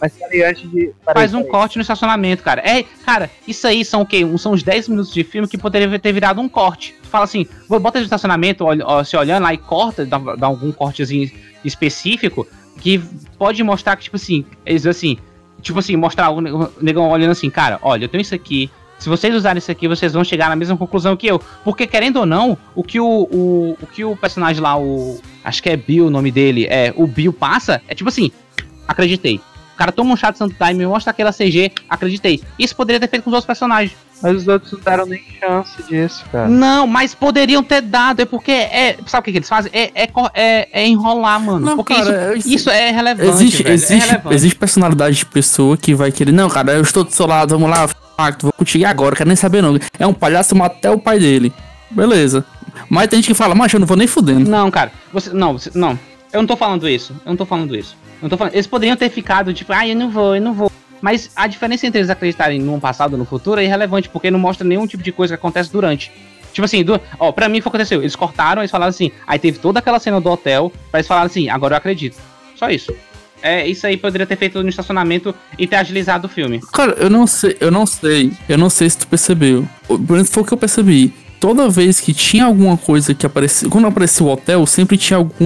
Mas peraí, antes de. Peraí, Faz um peraí. corte no estacionamento, cara. É, cara, isso aí são o quê? São uns 10 minutos de filme que poderia ter virado um corte. Tu fala assim, vou bota no estacionamento, olha, ó, se olhando lá e corta, dá, dá algum cortezinho específico, que pode mostrar que, tipo assim, eles assim, tipo assim, mostrar o negão olhando assim, cara, olha, eu tenho isso aqui. Se vocês usarem isso aqui, vocês vão chegar na mesma conclusão que eu. Porque, querendo ou não, o que o, o, o que o personagem lá, o. Acho que é Bill o nome dele, é. O Bill passa, é tipo assim, acreditei. O cara toma um chá de Santo Time, me mostra aquela CG, acreditei. Isso poderia ter feito com os outros personagens. Mas os outros não deram nem chance disso, cara. Não, mas poderiam ter dado, é porque é. Sabe o que, que eles fazem? É, é, é- é enrolar, mano. Não, porque cara, isso, isso- é relevante. Existe, velho, é existe, relevante. existe personalidade de pessoa que vai querer, não, cara, eu estou do seu lado, vamos lá, pacto, vou contigo agora, quero nem saber não. É um palhaço, mata até o pai dele. Beleza. Mas tem gente que fala, macho, eu não vou nem fudendo. Não, cara, você. Não, você, não. Eu não tô falando isso. Eu não tô falando isso. Eu tô falando. Eles poderiam ter ficado, tipo, ah, eu não vou, eu não vou. Mas a diferença entre eles acreditarem no passado ou no futuro é irrelevante, porque não mostra nenhum tipo de coisa que acontece durante. Tipo assim, do, ó, pra mim foi o que aconteceu. Eles cortaram, eles falaram assim, aí teve toda aquela cena do hotel, pra eles falarem assim, agora eu acredito. Só isso. É, isso aí poderia ter feito no estacionamento e ter agilizado o filme. Cara, eu não sei, eu não sei, eu não sei se tu percebeu. Foi o que eu percebi. Toda vez que tinha alguma coisa que aparecia, quando aparecia o hotel, sempre tinha algum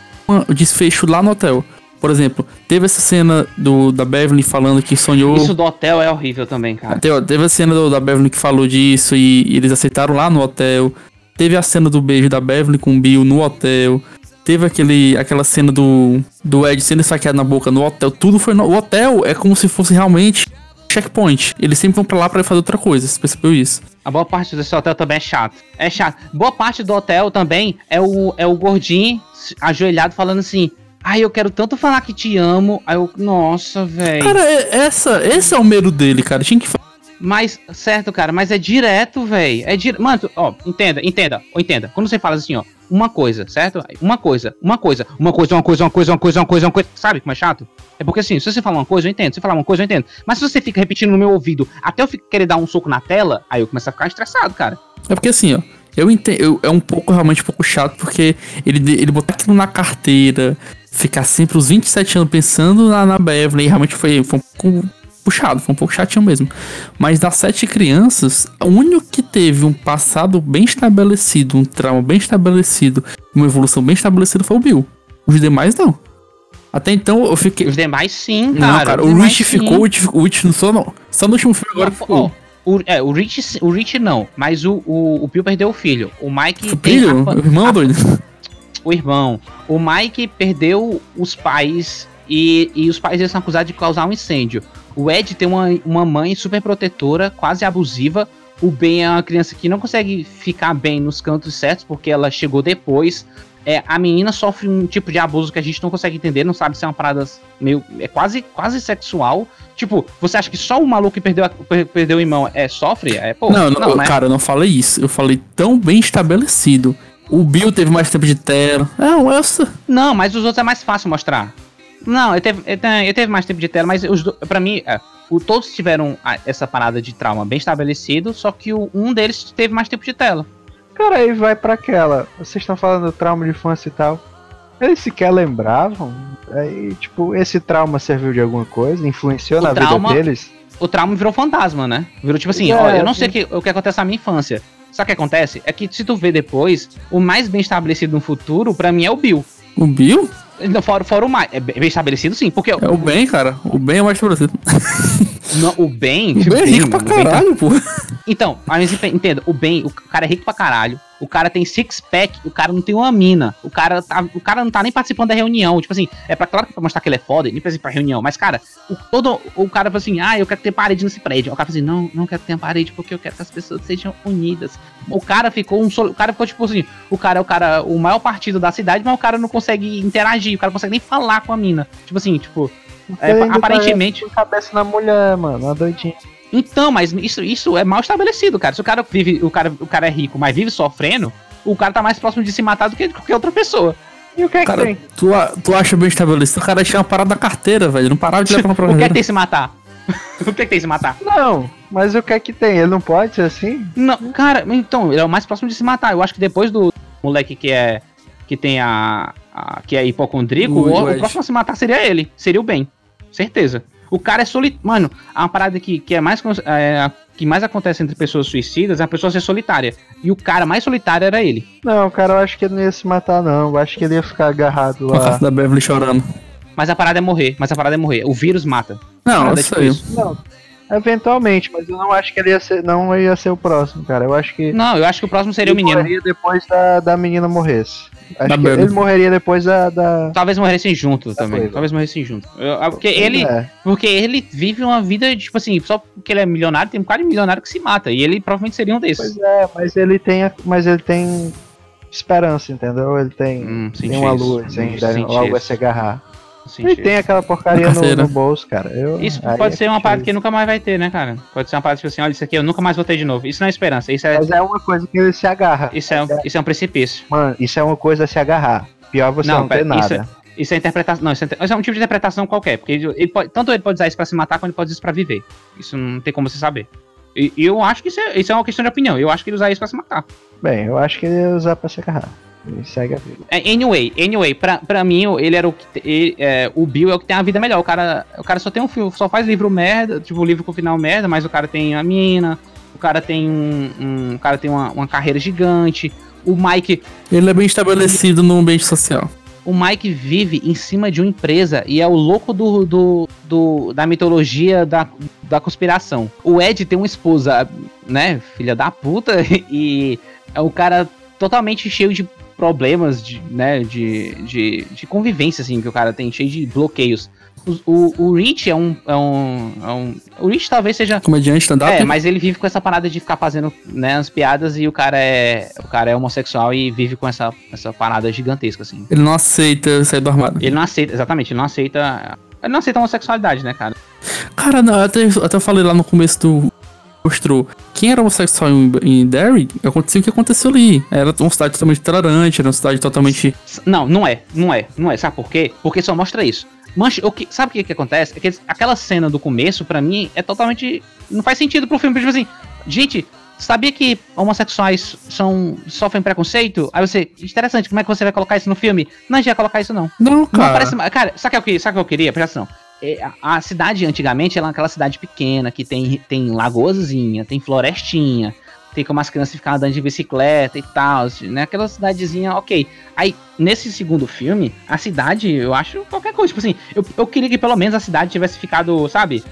desfecho lá no hotel. Por exemplo, teve essa cena do, da Beverly falando que sonhou. Isso do hotel é horrível também, cara. Teve, teve a cena do- da Beverly que falou disso e, e eles aceitaram lá no hotel. Teve a cena do beijo da Beverly com o Bill no hotel. Teve aquele, aquela cena do, do Ed sendo esfaqueado na boca no hotel. Tudo foi no. O hotel é como se fosse realmente checkpoint. Eles sempre vão pra lá pra fazer outra coisa. Você percebeu isso? A boa parte desse hotel também é chato. É chato. Boa parte do hotel também é o, é o gordinho ajoelhado falando assim. Ai, eu quero tanto falar que te amo. Aí eu, nossa, velho. Cara, é- essa, esse é o medo dele, cara. Tinha que fa- Mas, certo, cara, mas é direto, velho. É direto. Mano, ó, entenda, entenda, entenda. Quando você fala assim, ó, uma coisa, certo? Uma coisa, uma coisa, uma coisa, uma coisa, uma coisa, uma coisa, uma coisa, uma coisa. Sabe como é chato? É porque assim, se você falar uma coisa, eu entendo. Se você falar uma coisa, eu entendo. Mas se você fica repetindo no meu ouvido até eu querer dar um soco na tela, aí eu começo a ficar estressado, cara. É porque assim, ó. Eu entendo. É um pouco, realmente, um pouco chato, porque ele, ele botar aquilo na carteira, ficar sempre os 27 anos pensando na, na Beverly, realmente foi, foi um pouco puxado, foi um pouco chatinho mesmo. Mas das sete crianças, o único que teve um passado bem estabelecido, um trauma bem estabelecido, uma evolução bem estabelecida foi o Bill. Os demais não. Até então eu fiquei. Os demais sim, Não, cara. cara, os o Rich ficou, o Rich, não só, não, só no último filme agora ficou. o, é, o Rich, o Rich não, mas o, o, o Bill perdeu o filho. O Mike O filho, a o irmão a- doido. o irmão. O Mike perdeu os pais e, e os pais deles são acusados de causar um incêndio. O Ed tem uma, uma mãe super protetora, quase abusiva. O Ben é uma criança que não consegue ficar bem nos cantos certos porque ela chegou depois. É, a menina sofre um tipo de abuso que a gente não consegue entender, não sabe se é uma parada meio. É quase, quase sexual. Tipo, você acha que só o maluco que perdeu, a- per- perdeu o irmão é, sofre? É, pô, Não, não, né? cara, eu não falei isso. Eu falei tão bem estabelecido. O Bill teve mais tempo de tela. Não, essa. Não, mas os outros é mais fácil mostrar. Não, ele teve, ele tem- ele teve mais tempo de tela, mas os pra mim, é, o, todos tiveram a- essa parada de trauma bem estabelecido, só que o- um deles teve mais tempo de tela. Cara, aí vai pra aquela. Vocês estão falando do trauma de infância e tal. Eles sequer lembravam. Aí, tipo, esse trauma serviu de alguma coisa? Influenciou O na trauma- vida deles? O trauma virou fantasma, né? Virou tipo assim, É, ó, eu não sei que, o que acontece na minha infância. Sabe o que acontece? É que se tu vê depois, o mais bem estabelecido no futuro, pra mim, é o Bill. O Bill? Não, Fora, fora o mais. É bem estabelecido, sim, porque É o Ben, cara. O Ben é mais estabelecido. não, o Ben. O Ben é rico pra mano, o Ben tá- caralho, pô. Então, mas entenda, o Ben, o cara é rico pra caralho. O cara tem six pack, o cara não tem uma mina. O cara, tá, o cara não tá nem participando da reunião. Tipo assim, é pra, claro que é pra mostrar que ele é foda, ele nem precisa ir pra reunião. Mas, cara, o, todo, o cara fala assim: ah, eu quero ter parede nesse prédio. O cara fala assim: não, não quero ter parede porque eu quero que as pessoas sejam unidas. O cara ficou um solo, O cara ficou tipo assim: o cara é o cara, o maior partido da cidade, mas o cara não consegue interagir. O cara não consegue nem falar com a mina. Tipo assim, tipo. É, aparentemente. tá com cabeça na mulher, mano, uma doidinha. Então, mas isso, isso é mal estabelecido, cara. Se o cara vive, o cara, o cara é rico, mas vive sofrendo, o cara tá mais próximo de se matar do que qualquer outra pessoa. E o que é que Cara, tem? tu, a- tu acha bem estabelecido? O cara tinha uma parada da carteira, velho. Não parava de levar pra O que é que tem se matar? o que é que tem se matar? Não, mas o que é que tem? Ele não pode ser assim? Não, cara, então, ele é o mais próximo de se matar. Eu acho que depois do moleque que é. que tem a. a- que é hipocondríaco, O o, próximo a se matar seria ele. Seria o Ben. Certeza. O cara é solitário. Mano, a parada que, que é mais. É, que mais acontece entre pessoas suicidas é a pessoa ser solitária. E o cara mais solitário era ele. Não, cara, eu acho que ele não ia se matar, não. Eu acho que ele ia ficar agarrado Com a lá. casa da Beverly chorando. Mas a parada é morrer. Mas a parada é morrer. O vírus mata. Não, eu é tipo isso. Não, eventualmente, mas eu não acho que ele ia ser, não ia ser o próximo, cara. Eu acho que Não, eu acho que o próximo seria o menino. depois da, da menina morresse. Ele morreria depois da. da... Talvez morressem junto também. coisa. Talvez morressem junto. Eu- ah, porque ele. É. Porque ele vive uma vida, tipo assim, só porque ele é milionário, tem um cara de milionário que se mata. E ele provavelmente seria um desses. Pois é, mas ele tem, a- mas ele tem esperança, entendeu? Ele tem, Hum, tem uma luz Hum, ainda, senti algo a isso. se agarrar. Senti Ele tem aquela porcaria no, no bolso, cara. Eu, Isso pode é ser uma que parada que nunca mais vai ter, né, cara? Pode ser uma parada tipo assim, olha, isso aqui eu nunca mais vou ter de novo. Isso não é esperança, isso é, Mas é uma coisa que ele se agarra. isso é, um- isso é um precipício. Mano, isso é uma coisa a se agarrar. Pior você Não, não, pera, ter nada. isso Isso é interpretação. Não, isso é, isso é um tipo de interpretação qualquer. Porque ele, ele pode, tanto ele pode usar isso pra se matar, quanto ele pode usar isso pra viver. Isso não tem como você saber. E e eu acho que isso é, isso é uma questão de opinião. Eu acho que ele usa isso pra se matar. Bem, eu acho que ele ia usar pra se agarrar. E segue a vida. É, Anyway, anyway, pra, pra mim, ele era o que. te- ele, é, o Bill é o que tem a vida melhor. O cara, o cara só tem um filme, só faz livro merda, tipo, livro com final merda, mas o cara tem a mina, o cara tem um. um- o cara tem uma, uma carreira gigante. O Mike. Ele é bem estabelecido no ambiente social. O Mike vive em cima de uma empresa e é o louco do, do, do- da mitologia da, da conspiração. O Ed tem uma esposa, né, filha da puta, e é o cara totalmente cheio de problemas, de, né, de, de, de convivência, assim, que o cara tem, cheio de bloqueios. O, o, o Rich é um, é um, é um. O Rich talvez seja Comediante, stand-up. é, mas ele vive com essa parada de ficar fazendo, né, as piadas e o cara é, o cara é homossexual e vive com essa, essa parada gigantesca assim. Ele não aceita sair do armário. Ele não aceita, exatamente, ele não aceita, ele não aceita a homossexualidade, né, cara? Cara, não, até, até eu falei lá no começo do. Mostrou quem era homossexual em, em Derry, aconteceu o que aconteceu ali. Era uma cidade totalmente tolerante, era uma cidade totalmente. Não, não é, não é, não é. Sabe por quê? Porque só mostra isso. Mancha, o que, sabe o que, que acontece? É que aquela cena do começo, pra mim, é totalmente. Não faz sentido pro filme. Tipo assim, gente, sabia que homossexuais são, sofrem preconceito? Aí você, interessante, como é que você vai colocar isso no filme? Não, a gente vai colocar isso não. Não, Não cara. parece. ma- Cara, sabe o que, sabe o que eu queria? Presta atenção. É, a, cidade, antigamente, ela é aquela cidade pequena, que tem, tem lagoazinha, tem florestinha, tem como as crianças ficarem andando de bicicleta e tal, assim, né? Aquela cidadezinha, ok. Aí, nesse segundo filme, a cidade, eu acho qualquer coisa. Tipo assim, eu, eu queria que pelo menos a cidade tivesse ficado, sabe?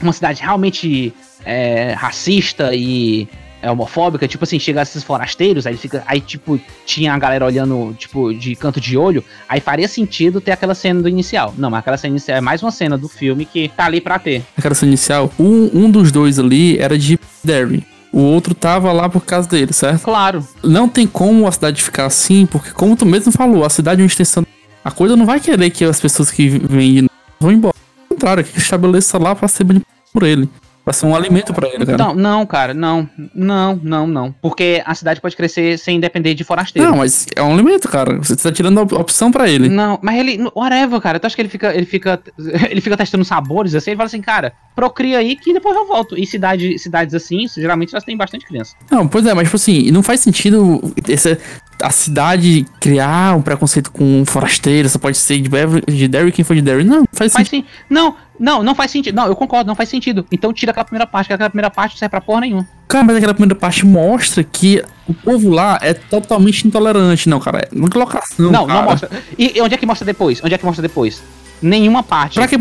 Uma cidade realmente é, racista e é, homofóbica, tipo assim, chega esses forasteiros, aí fica. Aí, tipo, tinha a galera olhando, tipo, de canto de olho, aí faria sentido ter aquela cena do inicial. Não, mas aquela cena inicial é mais uma cena do filme que tá ali pra ter. Aquela cena inicial. Um, um dos dois ali era de Derry. O outro tava lá por causa dele, certo? Claro. Não tem como a cidade ficar assim, porque como tu mesmo falou, a cidade é uma extensão. A coisa não vai querer que as pessoas que vêm vão embora. Ao contrário, que estabeleça lá pra ser manipulado por ele. Vai ser um alimento pra ele, cara. Não, não, cara, não. Não, não, não. Porque a cidade pode crescer sem depender de forasteiro. Não, mas é um alimento, cara. Você tá tirando a op- opção pra ele. Não, mas ele. Whatever, cara. Tu acha que ele fica. Ele fica. Ele fica testando sabores assim? Ele fala assim, cara, procria aí que depois eu volto. E cidade, cidades assim, geralmente elas têm bastante criança. Não, pois é, mas tipo assim, não faz sentido essa, a cidade criar um preconceito com um forasteiro, só pode ser de, Bever- de Derry quem for de Derry. Não, não faz Faz sentido. sim. Não, não, não faz sentido. Não, eu concordo, não faz sentido. Então tira aquela primeira parte, que aquela primeira parte não serve pra porra nenhuma. Cara, mas aquela primeira parte mostra que o povo lá é totalmente intolerante. Não, cara, é uma colocação. não, cara. não mostra. E, onde é que mostra depois? Onde é que mostra depois? Nenhuma parte. Pra que,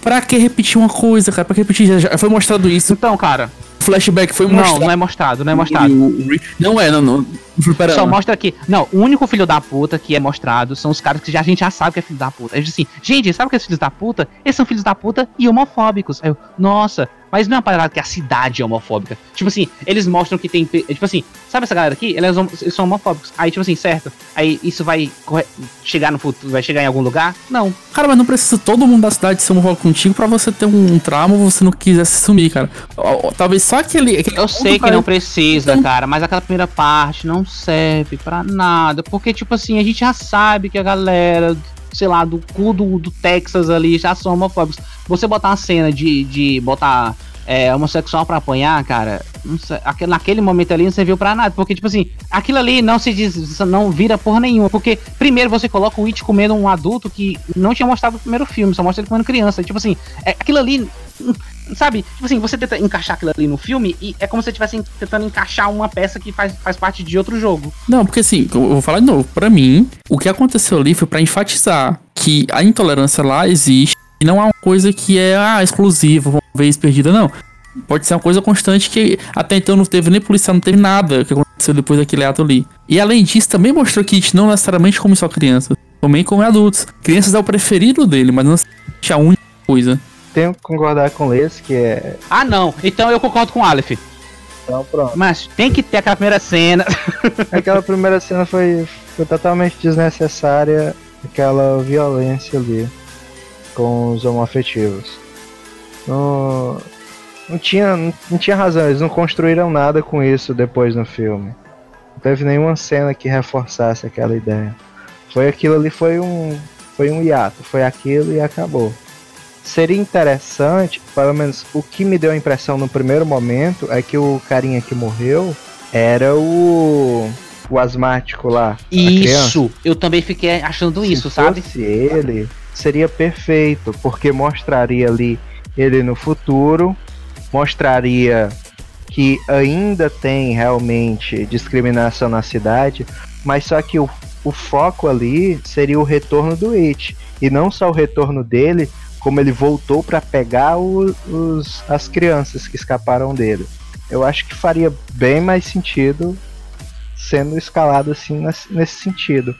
pra que repetir uma coisa, cara? Pra que repetir? Já, já foi mostrado isso. Então, cara, Flashback foi não, mostrado. não é mostrado, não é mostrado. Não é, não, não. Só mostra que. Não, o único filho da puta que é mostrado são os caras que já, a gente já sabe que é filho da puta. A gente assim, gente, sabe que esses filhos da puta? Eles são filhos da puta e homofóbicos. Aí eu, nossa, mas não é uma parada que a cidade é homofóbica. Tipo assim, eles mostram que tem. Tipo assim, sabe essa galera aqui? Eles, são- eles são homofóbicos. Aí, tipo assim, certo. Aí isso vai chegar no futuro, vai chegar em algum lugar? Não. Cara, mas não precisa todo mundo da cidade ser homofóbico contigo pra você ter um trauma você não quiser se sumir, cara. Talvez só aquele. aquele Eu sei que não precisa, Então- cara, mas aquela primeira parte não serve pra nada. Porque, tipo assim, a gente já sabe que a galera, sei lá, do cu do, do Texas ali já são homofóbicos. Você botar uma cena de, de botar é, homossexual pra apanhar, cara, sei, aque- naquele momento ali não serviu pra nada. Porque, tipo assim, aquilo ali não se diz, não vira porra nenhuma. Porque, primeiro, você coloca o It comendo um adulto que não tinha mostrado no primeiro filme, só mostra ele comendo criança. Tipo assim, é, aquilo ali. Sabe? Tipo assim, você tenta encaixar aquilo ali no filme e é como se você estivesse tentando encaixar uma peça que faz, faz parte de outro jogo. Não, porque assim, eu vou falar de novo. Pra mim, o que aconteceu ali foi pra enfatizar que a intolerância lá existe e não é uma coisa que é ah, exclusiva, uma vez perdida, não. Pode ser uma coisa constante que até então não teve nem polícia, não teve nada que aconteceu depois daquele ato ali. E além disso, também mostrou que não necessariamente come só crianças, também come adultos. Crianças é o preferido dele, mas não necessariamente a única coisa. Tenho que concordar com Les, que é. Ah, não. Então eu concordo com o Aleph. Então, pronto. Mas tem que ter aquela primeira cena. Aquela primeira cena foi, foi totalmente desnecessária, aquela violência ali com os homoafetivos. Não, não, tinha, não tinha razão, eles não construíram nada com isso depois no filme. Não teve nenhuma cena que reforçasse aquela ideia. Foi aquilo ali, foi um, foi um hiato, foi aquilo e acabou. Seria interessante, pelo menos o que me deu a impressão no primeiro momento é que o carinha que morreu era o o asmático lá. Isso, eu também fiquei achando isso, Se sabe? fosse ele, seria perfeito, porque mostraria ali ele no futuro, mostraria que ainda tem realmente discriminação na cidade, mas só que o, o foco ali seria o retorno do It. E não só o retorno dele, como ele voltou para pegar os, as crianças que escaparam dele. Eu acho que faria bem mais sentido sendo escalado assim nesse, sentido.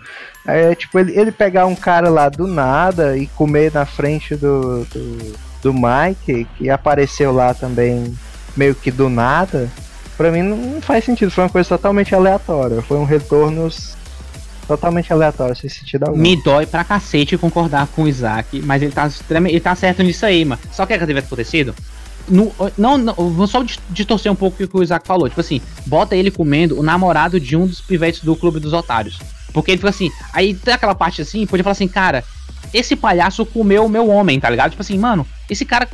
É tipo ele, ele pegar um cara lá do nada e comer na frente do, do, do Mike, que apareceu lá também meio que do nada, pra mim não, faz sentido. Foi uma coisa totalmente aleatória. Foi um retorno totalmente aleatório, sem sentido algum. Me dói pra cacete concordar com o Isaac, mas ele tá, ele tá certo nisso aí, mano. Só que o que tivesse acontecido? No, não, não, só dis- distorcer um pouco o que o Isaac falou. Tipo assim, bota ele comendo o namorado de um dos pivetes do Clube dos Otários. Porque ele fica assim, aí tem aquela parte assim, podia falar assim, cara, esse palhaço comeu o meu homem, tá ligado? Tipo assim, mano, esse cara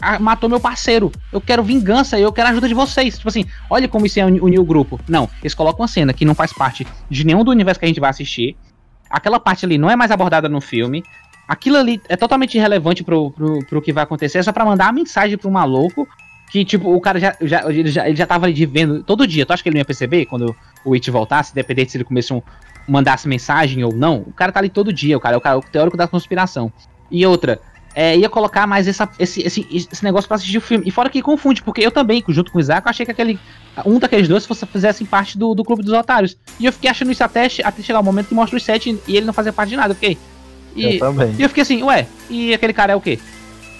a- a- matou meu parceiro. Eu quero vingança, eu quero a ajuda de vocês. Tipo assim, olha como isso é uni- unir o grupo. Não, eles colocam uma cena que não faz parte de nenhum do universo que a gente vai assistir. Aquela parte ali não é mais abordada no filme. Aquilo ali é totalmente irrelevante pro, pro, pro que vai acontecer, é só pra mandar uma mensagem pro maluco. Que, tipo, o cara já, já, ele já, ele já tava ali vendo todo dia. Tu acha que ele não ia perceber quando o It voltasse, independente se ele começou mandasse mensagem ou não? O cara tá ali todo dia, o cara é o, cara, o teórico da conspiração. E outra, é, ia colocar mais essa, esse, esse, esse negócio pra assistir o filme. E fora que confunde, porque eu também, junto com o Isaac, eu achei que aquele. Um daqueles dois fosse, fizessem parte do, do Clube dos Otários. E eu fiquei achando isso até, até chegar o momento que mostra os sete e ele não fazia parte de nada. Eu fiquei. E, Eu também. e eu fiquei assim, ué, e aquele cara é o quê?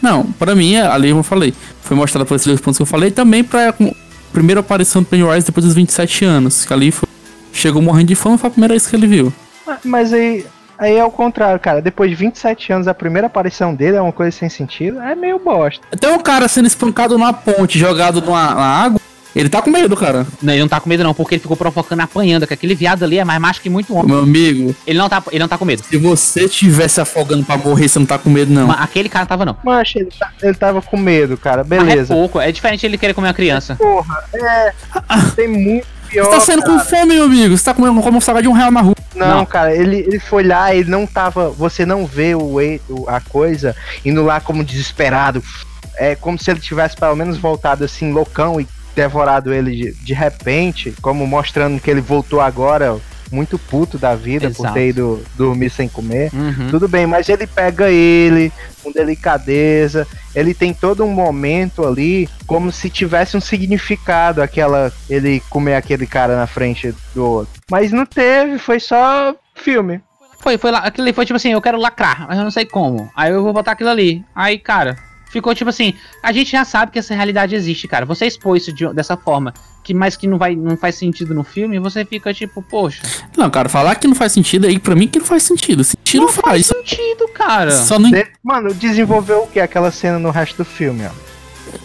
Não, pra mim, ali como eu falei, foi mostrado por esses dois pontos que eu falei, também pra com- primeira aparição do Pennywise depois dos 27 anos, que ali foi, chegou morrendo de fome, foi a primeira vez que ele viu. Ah, Mas aí, aí é o contrário, cara. Depois de 27 anos, a primeira aparição dele é uma coisa sem sentido. É meio bosta. Até um cara sendo espancado numa ponte, jogado numa, na água, ele tá com medo, cara. Não, ele não tá com medo, não, porque ele ficou provocando apanhando, que aquele viado ali é mais macho que muito homem. Meu amigo, Ele não tá, ele não tá com medo. se você tivesse afogando pra morrer, você não tá com medo, não. Mas aquele cara tava, não. Mas ele, tá- ele tava com medo, cara. Mas é Beleza. pouco, é diferente ele querer comer uma criança. Porra, é. Tem muito pior. Você tá saindo com cara. fome, meu amigo. Você tá comendo como um salgado de um real na rua. Não, Não. cara, ele, ele foi lá, ele não tava. Você não vê o, a coisa indo lá como desesperado. É como se ele tivesse pelo menos voltado assim, loucão e devorado ele de, de repente, como mostrando que ele voltou agora muito puto da vida por Exato. ter ido dormir sem comer. Uhum. Tudo bem, mas ele pega ele com delicadeza. Ele tem todo um momento ali como se tivesse um significado aquela ele comer aquele cara na frente do outro. Mas não teve, foi só filme. Foi, foi lá, aquilo ali foi tipo assim, eu quero lacrar, mas eu não sei como. Aí eu vou botar aquilo ali. Aí, cara, ficou tipo assim, a gente já sabe que essa realidade existe, cara. Você expôs isso de- dessa forma, que mas que não vai não faz sentido no filme, você fica tipo, poxa, Não, cara, falar que não faz sentido aí, pra mim que não faz sentido. Sentido não faz. faz sentido, cara. Só não. De- Mano, desenvolveu o que? Aquela cena no resto do filme, ó.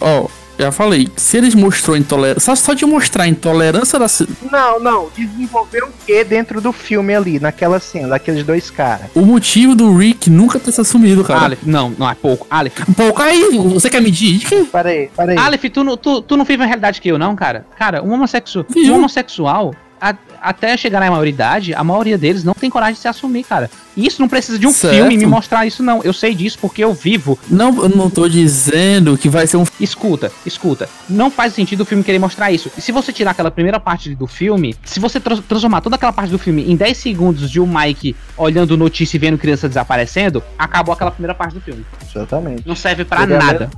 Ó, já falei, se eles mostrou intolerância, só, só de mostrar a intolerância da Não, não. Desenvolver o que dentro do filme ali, naquela cena, daqueles dois caras? o motivo do Rick nunca ter se assumido, cara. Aleph, não, não é pouco. Aleph, Pô, aí, você quer medir? Para aí, para aí. Aleph, tu, não- tu, tu não vive a realidade que eu, não, cara? Cara, um, homossexu Viu? um homossexual, a- até chegar na maioridade, a maioria deles não tem coragem de se assumir, cara. E isso não precisa de um Certo. filme me mostrar isso, não. Eu sei disso porque eu vivo. Não, eu não tô dizendo que vai ser um. Escuta, escuta. Não faz sentido o filme querer mostrar isso. E se você tirar aquela primeira parte do filme, se você trans- transformar toda aquela parte do filme em 10 segundos de um Mike olhando notícia e vendo criança desaparecendo, acabou aquela primeira parte do filme. Exatamente. Não serve pra Seria nada.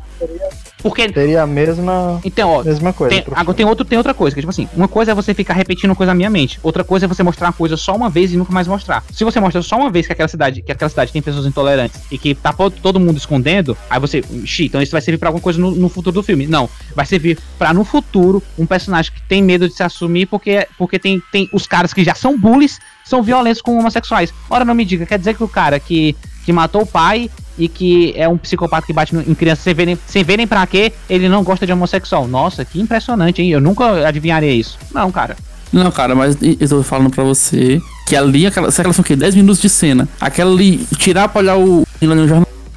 Porque. Teria a mesma, Então, ó, mesma coisa. Tem, agora tem, outro, tem outra coisa, que é tipo assim, uma coisa é você ficar repetindo coisa na minha mente, outra coisa é você mostrar uma coisa só uma vez e nunca mais mostrar. Se você mostra só uma vez que aquela cidade, que aquela cidade tem pessoas intolerantes e que tá todo mundo escondendo, aí você, xi, então isso vai servir pra alguma coisa no, no futuro do filme. Não, vai servir pra no futuro um personagem que tem medo de se assumir porque, porque tem, tem os caras que já são bullies, são violentos com homossexuais. Ora, não me diga, quer dizer que o cara que, que matou o pai e que é um psicopata que bate em crianças sem verem, sem verem pra quê, ele não gosta de homossexual. Nossa, que impressionante, hein? Eu nunca adivinharia isso. Não, cara. Não, cara, mas eu tô falando pra você que ali, aquela, se aquelas são o quê? 10 minutos de cena. Aquela ali, tirar pra olhar o.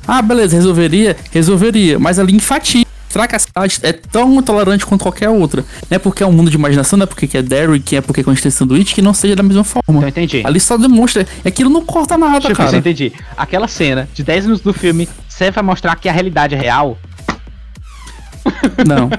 Ah, beleza, resolveria? Resolveria. Mas ali enfatiza. Será que a cidade é tão intolerante quanto qualquer outra? Não é porque é um mundo de imaginação, não é porque que é Derrick, é porque tem sanduíche, que não seja da mesma forma. eu entendi. Ali só demonstra. Aquilo não corta nada, Deixa ver se eu cara. entendi. Aquela cena de 10 minutos do filme serve pra mostrar que a realidade é real. Não.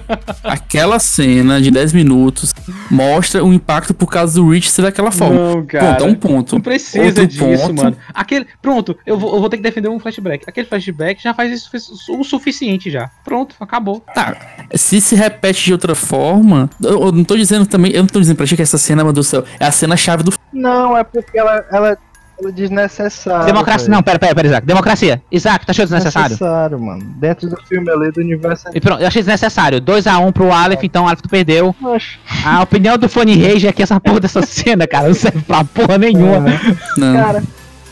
Aquela cena de 10 minutos mostra o impacto por causa do Rich ser daquela forma. Não, cara. Ponto, é um ponto. Não precisa Outro disso, ponto. mano. Aquele. Pronto, eu vou, eu vou ter que defender um flashback. Aquele flashback já faz isso o suficiente já. Pronto, acabou. Tá, se se repete de outra forma, eu, eu não tô dizendo também, eu não tô dizendo pra ti que essa cena, meu Deus do céu, é a cena chave do. Não, é porque ela, ela, ela é desnecessária. Democracia. Não, pera, pera, pera, Isaac. Democracia. Isaac, tá achando desnecessário? Desnecessário, mano. Dentro do filme ali do universo. E pronto, eu achei desnecessário. 2x1 pro Aleph, então Aleph tu perdeu. A opinião do Funny Rage é que essa porra dessa cena, cara, não serve pra porra nenhuma. Não. Cara,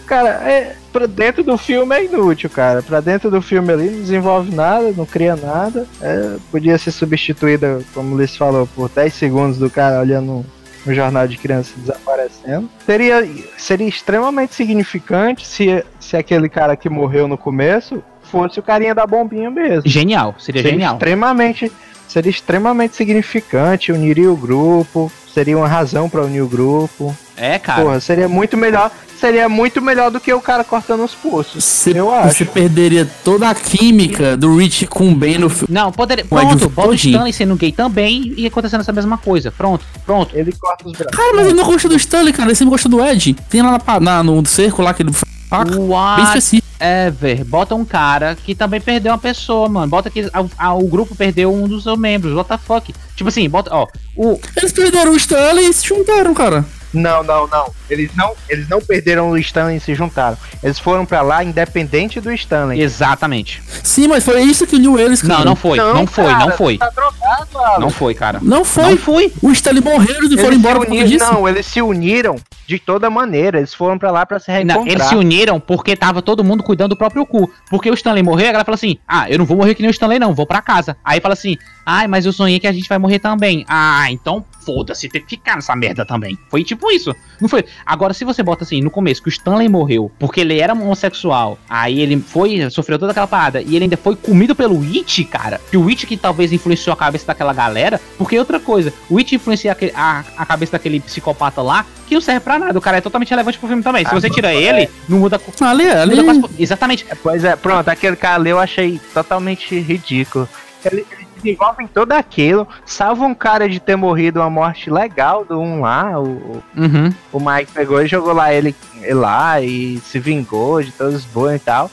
cara, é, pra dentro do filme é inútil, cara. Pra dentro do filme ali não desenvolve nada, não cria nada. É, podia ser substituída, como o Luiz falou, por 10 segundos do cara olhando um jornal de criança desaparecendo. Seria, seria extremamente significante se, se aquele cara que morreu no começo fosse o carinha da bombinha mesmo. Genial, seria Seria genial. extremamente, seria extremamente significante, uniria o grupo, seria uma razão pra unir o grupo. É, cara. Porra, seria muito melhor, seria muito melhor do que o cara cortando os pulsos. Você, eu você acho. perderia toda a química do Rich com o Ben no filme. Não, poderia. Pronto, bota o. Stanley sendo gay também e acontecendo essa mesma coisa. Pronto, pronto. Ele corta os braços. Cara, mas ele não gosta do Stanley, cara, ele sempre gosta do Ed. Tem lá na, na- no cerco lá que ele faca, bem específico. Ever. Bota um cara que também perdeu uma pessoa, mano. Bota que a- a- o grupo perdeu um dos seus membros. What the fuck? Tipo assim, bota, ó. O, Eles perderam o Stanley e se juntaram, cara. Não, não, não. Eles não, eles não perderam o Stanley e se juntaram. Eles foram pra lá independente do Stanley. exatamente. Sim, mas foi isso que uniu eles, cara. Não, não foi. Não, foi, cara, não foi. Tá drogado, Alan. Não foi, cara. Não foi. Não foi. O Stanley morreu e foram embora por uniram, disso. não, eles se uniram de toda maneira. Eles foram pra lá pra se reencontrar. Não, eles se uniram porque tava todo mundo cuidando do próprio cu. Porque o Stanley morreu, a galera falou assim: Ah, eu não vou morrer que nem o Stanley, não, vou pra casa. Aí fala assim: Ai, mas eu sonhei que a gente vai morrer também. Ah, então foda-se, tem que ficar nessa merda também. Foi tipo isso. Não foi. Agora, se você bota assim, no começo, que o Stanley morreu porque ele era homossexual, aí ele foi, sofreu toda aquela parada, e ele ainda foi comido pelo It, cara. Que o It que talvez influenciou a cabeça daquela galera. Porque outra coisa, o It influencia aquele- a, a cabeça daquele psicopata lá, que não serve pra nada. O cara é totalmente relevante pro filme também. Se Ah, você tira é. ele, não muda. Ali, ali. muda quase- exatamente. Pois é, pronto, aquele cara ali eu achei totalmente ridículo. Ele- Eles desenvolvem tudo aquilo, salva um cara de ter morrido uma morte legal do um lá, o, Uhum. o Mike pegou e jogou lá ele, ele lá e se vingou de todos os bons e tal.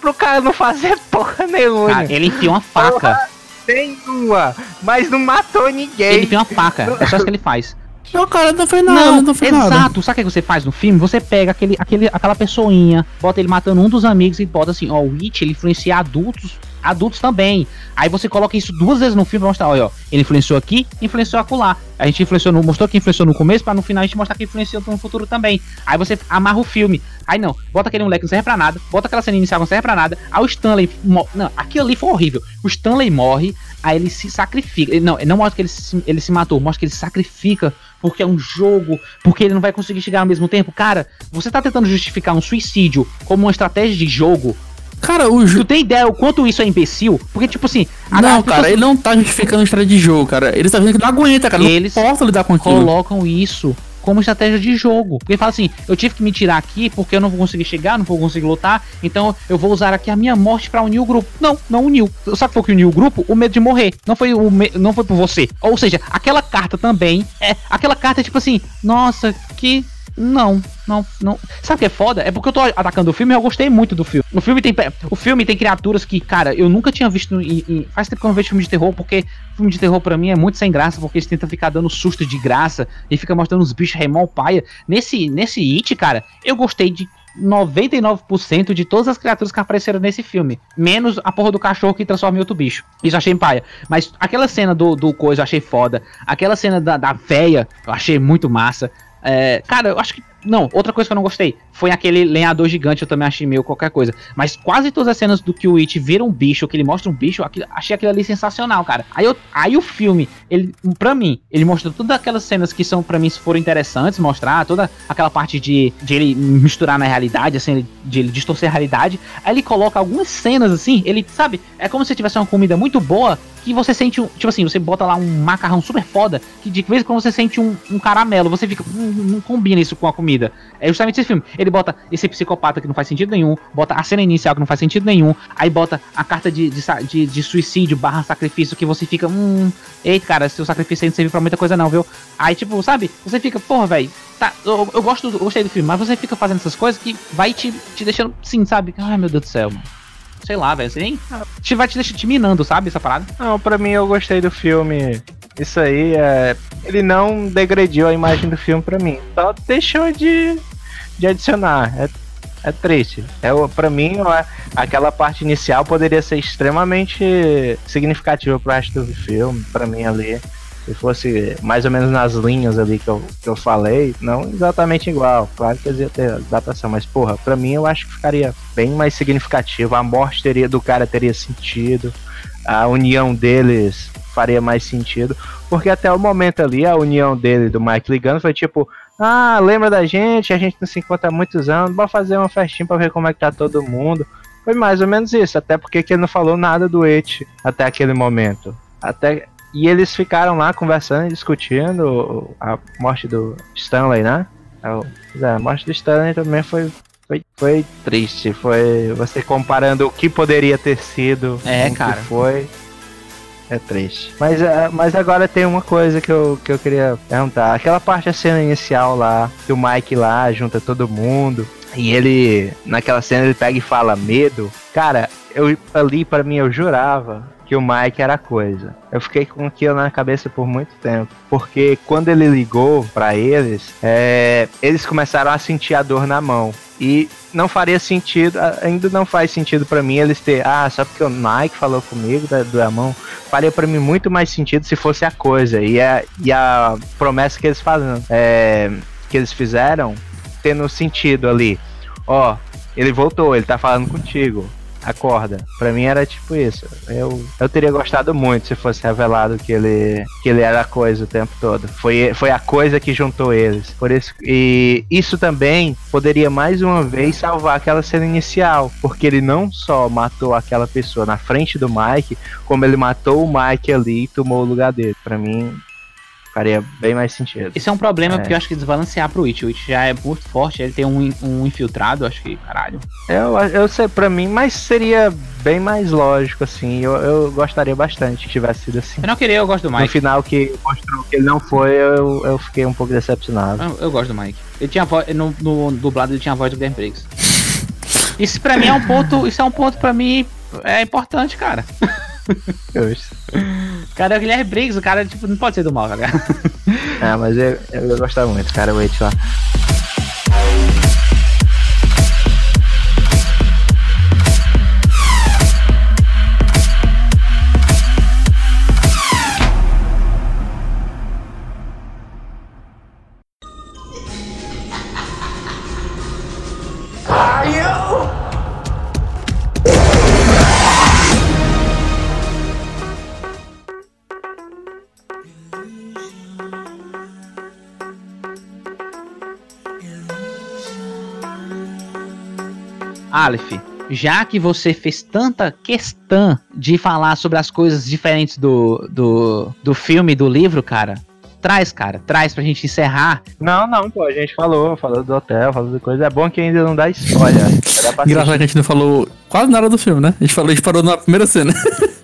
Pro cara não fazer porra nenhuma. Cara, ele enfia uma faca. Nenhuma, mas não matou ninguém. Ele enfia uma faca. É só isso que ele faz. Não, cara, não foi nada, não, foi exato. nada. Sabe o que você faz no filme? Você pega aquele, aquele, aquela pessoinha, bota ele matando um dos amigos e bota assim, ó, o Witch, ele influencia adultos adultos também. Aí você coloca isso duas vezes no filme pra mostrar, olha, ó, ele influenciou aqui, influenciou acolá. A gente influenciou no, mostrou que influenciou no começo, pra no final a gente mostrar que influenciou no futuro também. Aí você amarra o filme. Aí não, bota aquele moleque que não serve pra nada, bota aquela cena inicial que não serve pra nada. Aí o Stanley. Não, aquilo ali foi horrível. O Stanley morre, aí ele se sacrifica. Ele, não, não mostra que ele se, ele se matou, mostra que ele se sacrifica porque é um jogo, porque ele não vai conseguir chegar ao mesmo tempo. Cara, você tá tentando justificar um suicídio como uma estratégia de jogo. Cara, o Tu jogo. tem ideia o quanto isso é imbecil? Porque, tipo assim, Não, as pessoas cara, ele não tá justificando a história de jogo, cara. Ele tá vendo que não aguenta, cara. Eles não posso lidar com aquilo. colocam isso como estratégia de jogo. Porque fala assim, eu tive que me tirar aqui porque eu não vou conseguir chegar, não vou conseguir lutar, então eu vou usar aqui a minha morte pra unir o grupo. Não, não uniu. Sabe por que uniu o grupo? O medo de morrer. Não foi o me- não foi por você. Ou seja, aquela carta também é aquela carta tipo assim, nossa, que não, não, não. Sabe o que é foda? É porque eu tô atacando o filme e eu gostei muito do filme. O filme tem, o filme tem criaturas que, cara, eu nunca tinha visto. Em, em- faz tempo que eu não vejo filme de terror, porque filme de terror pra mim é muito sem graça, porque eles tentam ficar dando susto de graça e fica mostrando os bichos remol paia. Nesse, nesse It, cara, eu gostei de 99% de todas as criaturas que apareceram nesse filme. Menos a porra do cachorro que transforma em outro bicho. Isso achei paia. Mas aquela cena do, do coisa eu achei foda. Aquela cena da, da véia eu achei muito massa. É, cara, eu acho que. Não, outra coisa que eu não gostei foi aquele lenhador gigante, eu também achei meio qualquer coisa. Mas quase todas as cenas do que o It vira um bicho, que ele mostra um bicho, aquilo- achei aquilo ali sensacional, cara. Aí, eu, aí o filme, ele, pra mim, ele mostra todas aquelas cenas que são, pra mim, foram interessantes, mostrar toda aquela parte de, de ele misturar na realidade, assim, de ele distorcer a realidade. Aí ele coloca algumas cenas assim, ele, sabe, é como se tivesse uma comida muito boa que você sente um. Tipo assim, você bota lá um macarrão super foda, que de vez em quando você sente um, um caramelo, você fica. "Hum, não combina isso com a comida. É justamente esse filme. Ele bota esse psicopata que não faz sentido nenhum, bota a cena inicial que não faz sentido nenhum, aí bota a carta de, de, de, de suicídio barra sacrifício que você fica. Hum. Ei, cara, seu sacrifício aí não serve pra muita coisa, não, viu? Aí, tipo, sabe? Você fica, porra, velho. Tá, eu, eu gosto, do- eu gostei do filme, mas você fica fazendo essas coisas que vai te, te deixando, sim, sabe? Ai, meu Deus do céu, mano. Sei lá, velho. Você nem. Te vai te deixar te minando, sabe? Essa parada. Não, pra mim eu gostei do filme. Isso aí é. Ele não degrediu a imagem do filme pra mim. Só deixou de, de adicionar. É, é triste. É, pra mim, aquela parte inicial poderia ser extremamente significativa pro resto do filme. Pra mim ali. Se fosse mais ou menos nas linhas ali que eu, que eu falei, não exatamente igual. Claro que iam ter adaptação, mas porra, pra mim eu acho que ficaria bem mais significativo. A morte teria, do cara teria sentido a união deles faria mais sentido, porque até o momento ali a união dele e do Mike ligando foi tipo, ah, lembra da gente, a gente não se encontra há muitos anos, bora fazer uma festinha pra ver como é que tá todo mundo. Foi mais ou menos isso, até porque que ele não falou nada do It até aquele momento. Até e eles ficaram lá conversando e discutindo a morte do Stanley, né? É, é, A morte do Stanley também foi foi, foi triste, foi você comparando o que poderia ter sido É, com o cara. que foi. É triste. Mas, é, mas agora tem uma coisa que eu, que eu queria perguntar. Aquela parte, a cena inicial lá, que o Mike lá junta todo mundo. E ele, naquela cena, ele pega e fala medo. Cara, eu ali para mim eu jurava que o Mike era coisa. Eu fiquei com aquilo na cabeça por muito tempo. Porque quando ele ligou pra eles, é, eles começaram a sentir a dor na mão. E não faria sentido, ainda não faz sentido pra mim eles ter, ah, só porque o Nike falou comigo da, da mão, faria pra mim muito mais sentido se fosse a coisa. E a, e a promessa que eles fazem, é, que eles fizeram, tendo sentido ali. Ó, ele voltou, ele tá falando contigo. Acorda. Pra mim era tipo isso. Eu, eu teria gostado muito se fosse revelado que ele, que ele era a coisa o tempo todo. Foi, foi a coisa que juntou eles. Por isso, e isso também poderia mais uma vez salvar aquela cena inicial. Porque ele não só matou aquela pessoa na frente do Mike, como ele matou o Mike ali e tomou o lugar dele. Pra mim, faria bem mais sentido. Esse é um problema É. porque eu acho que desbalancear pro It. O It já é muito forte, ele tem um, um infiltrado, acho que, caralho. Eu, eu sei pra mim, mas seria bem mais lógico, assim. Eu, eu gostaria bastante que tivesse sido assim. Eu não queria, eu gosto do No Mike. final que mostrou que ele não foi, eu, eu fiquei um pouco decepcionado. Eu, eu gosto do Mike. Ele tinha a voz, no, no dublado ele tinha a voz do Guilherme Briggs. Isso pra mim é um ponto, isso é um ponto pra mim é importante, cara. Cara, é o Guilherme Briggs, o cara tipo, não pode ser do mal, cara. É, mas eu, eu ia gostar muito, cara, o Wait lá. Aleph, já que você fez tanta questão de falar sobre as coisas diferentes do, do, do filme e do livro, cara, traz, cara, traz pra gente encerrar. Não, não, pô, a gente falou, falou do hotel, falou de coisa. É bom que ainda não dá spoiler. Pra Engraçado que a gente não falou quase nada do filme, né? A gente falou, a gente parou na primeira cena.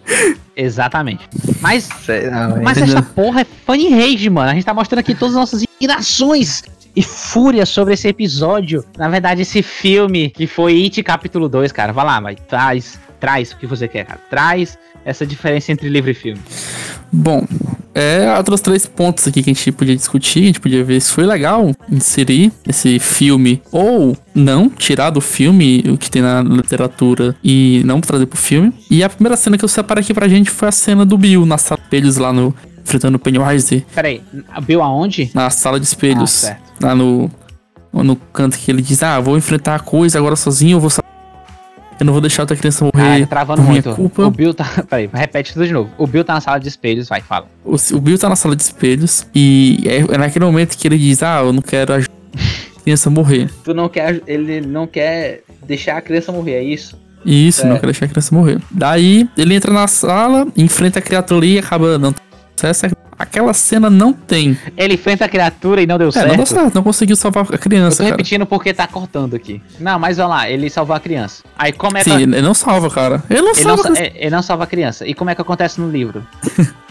Exatamente. Mas. Não, mas essa porra é funny rage, mano. A gente tá mostrando aqui todas as nossas indignações e fúria sobre esse episódio. Na verdade, esse filme que foi It capítulo 2, cara. Vai lá, vai. Traz, traz o que você quer, cara. Traz essa diferença entre livro e filme. Bom, é outros três pontos aqui que a gente podia discutir, a gente podia ver se foi legal inserir esse filme ou não, tirar do filme o que tem na literatura e não trazer pro filme. E a primeira cena que eu separei aqui pra gente foi a cena do Bill na sala lá no enfrentando o Pennywise Peraí, Bill aonde? na sala de Ah, espelhos, certo. lá no no canto que ele diz: "Ah, vou enfrentar a coisa agora sozinho, eu vou sa- eu não vou deixar outra criança morrer Caralho, travando minha muito. culpa". O Bill tá. Peraí, repete tudo de novo. O Bill tá na sala de espelhos, vai, fala. O, o Bill tá na sala de espelhos e é, é naquele momento que ele diz: Ah, eu não quero ajudar a criança a morrer. Tu não quer. Ele não quer deixar a criança morrer, é isso? Isso, não É. quero deixar a criança morrer. Daí ele entra na sala, enfrenta a criatura ali e acaba não tendo sucesso. Aquela cena não tem. Ele enfrenta a criatura e não deu É, certo. não deu certo, não conseguiu salvar a Eu criança, tô cara. repetindo porque tá cortando aqui. Não, mas olha lá, ele salvou a criança. Aí como é que. Sim, ele não salva, cara. Ele não Ele não, salva. sa- é- ele não salva a criança. E como é que acontece no livro?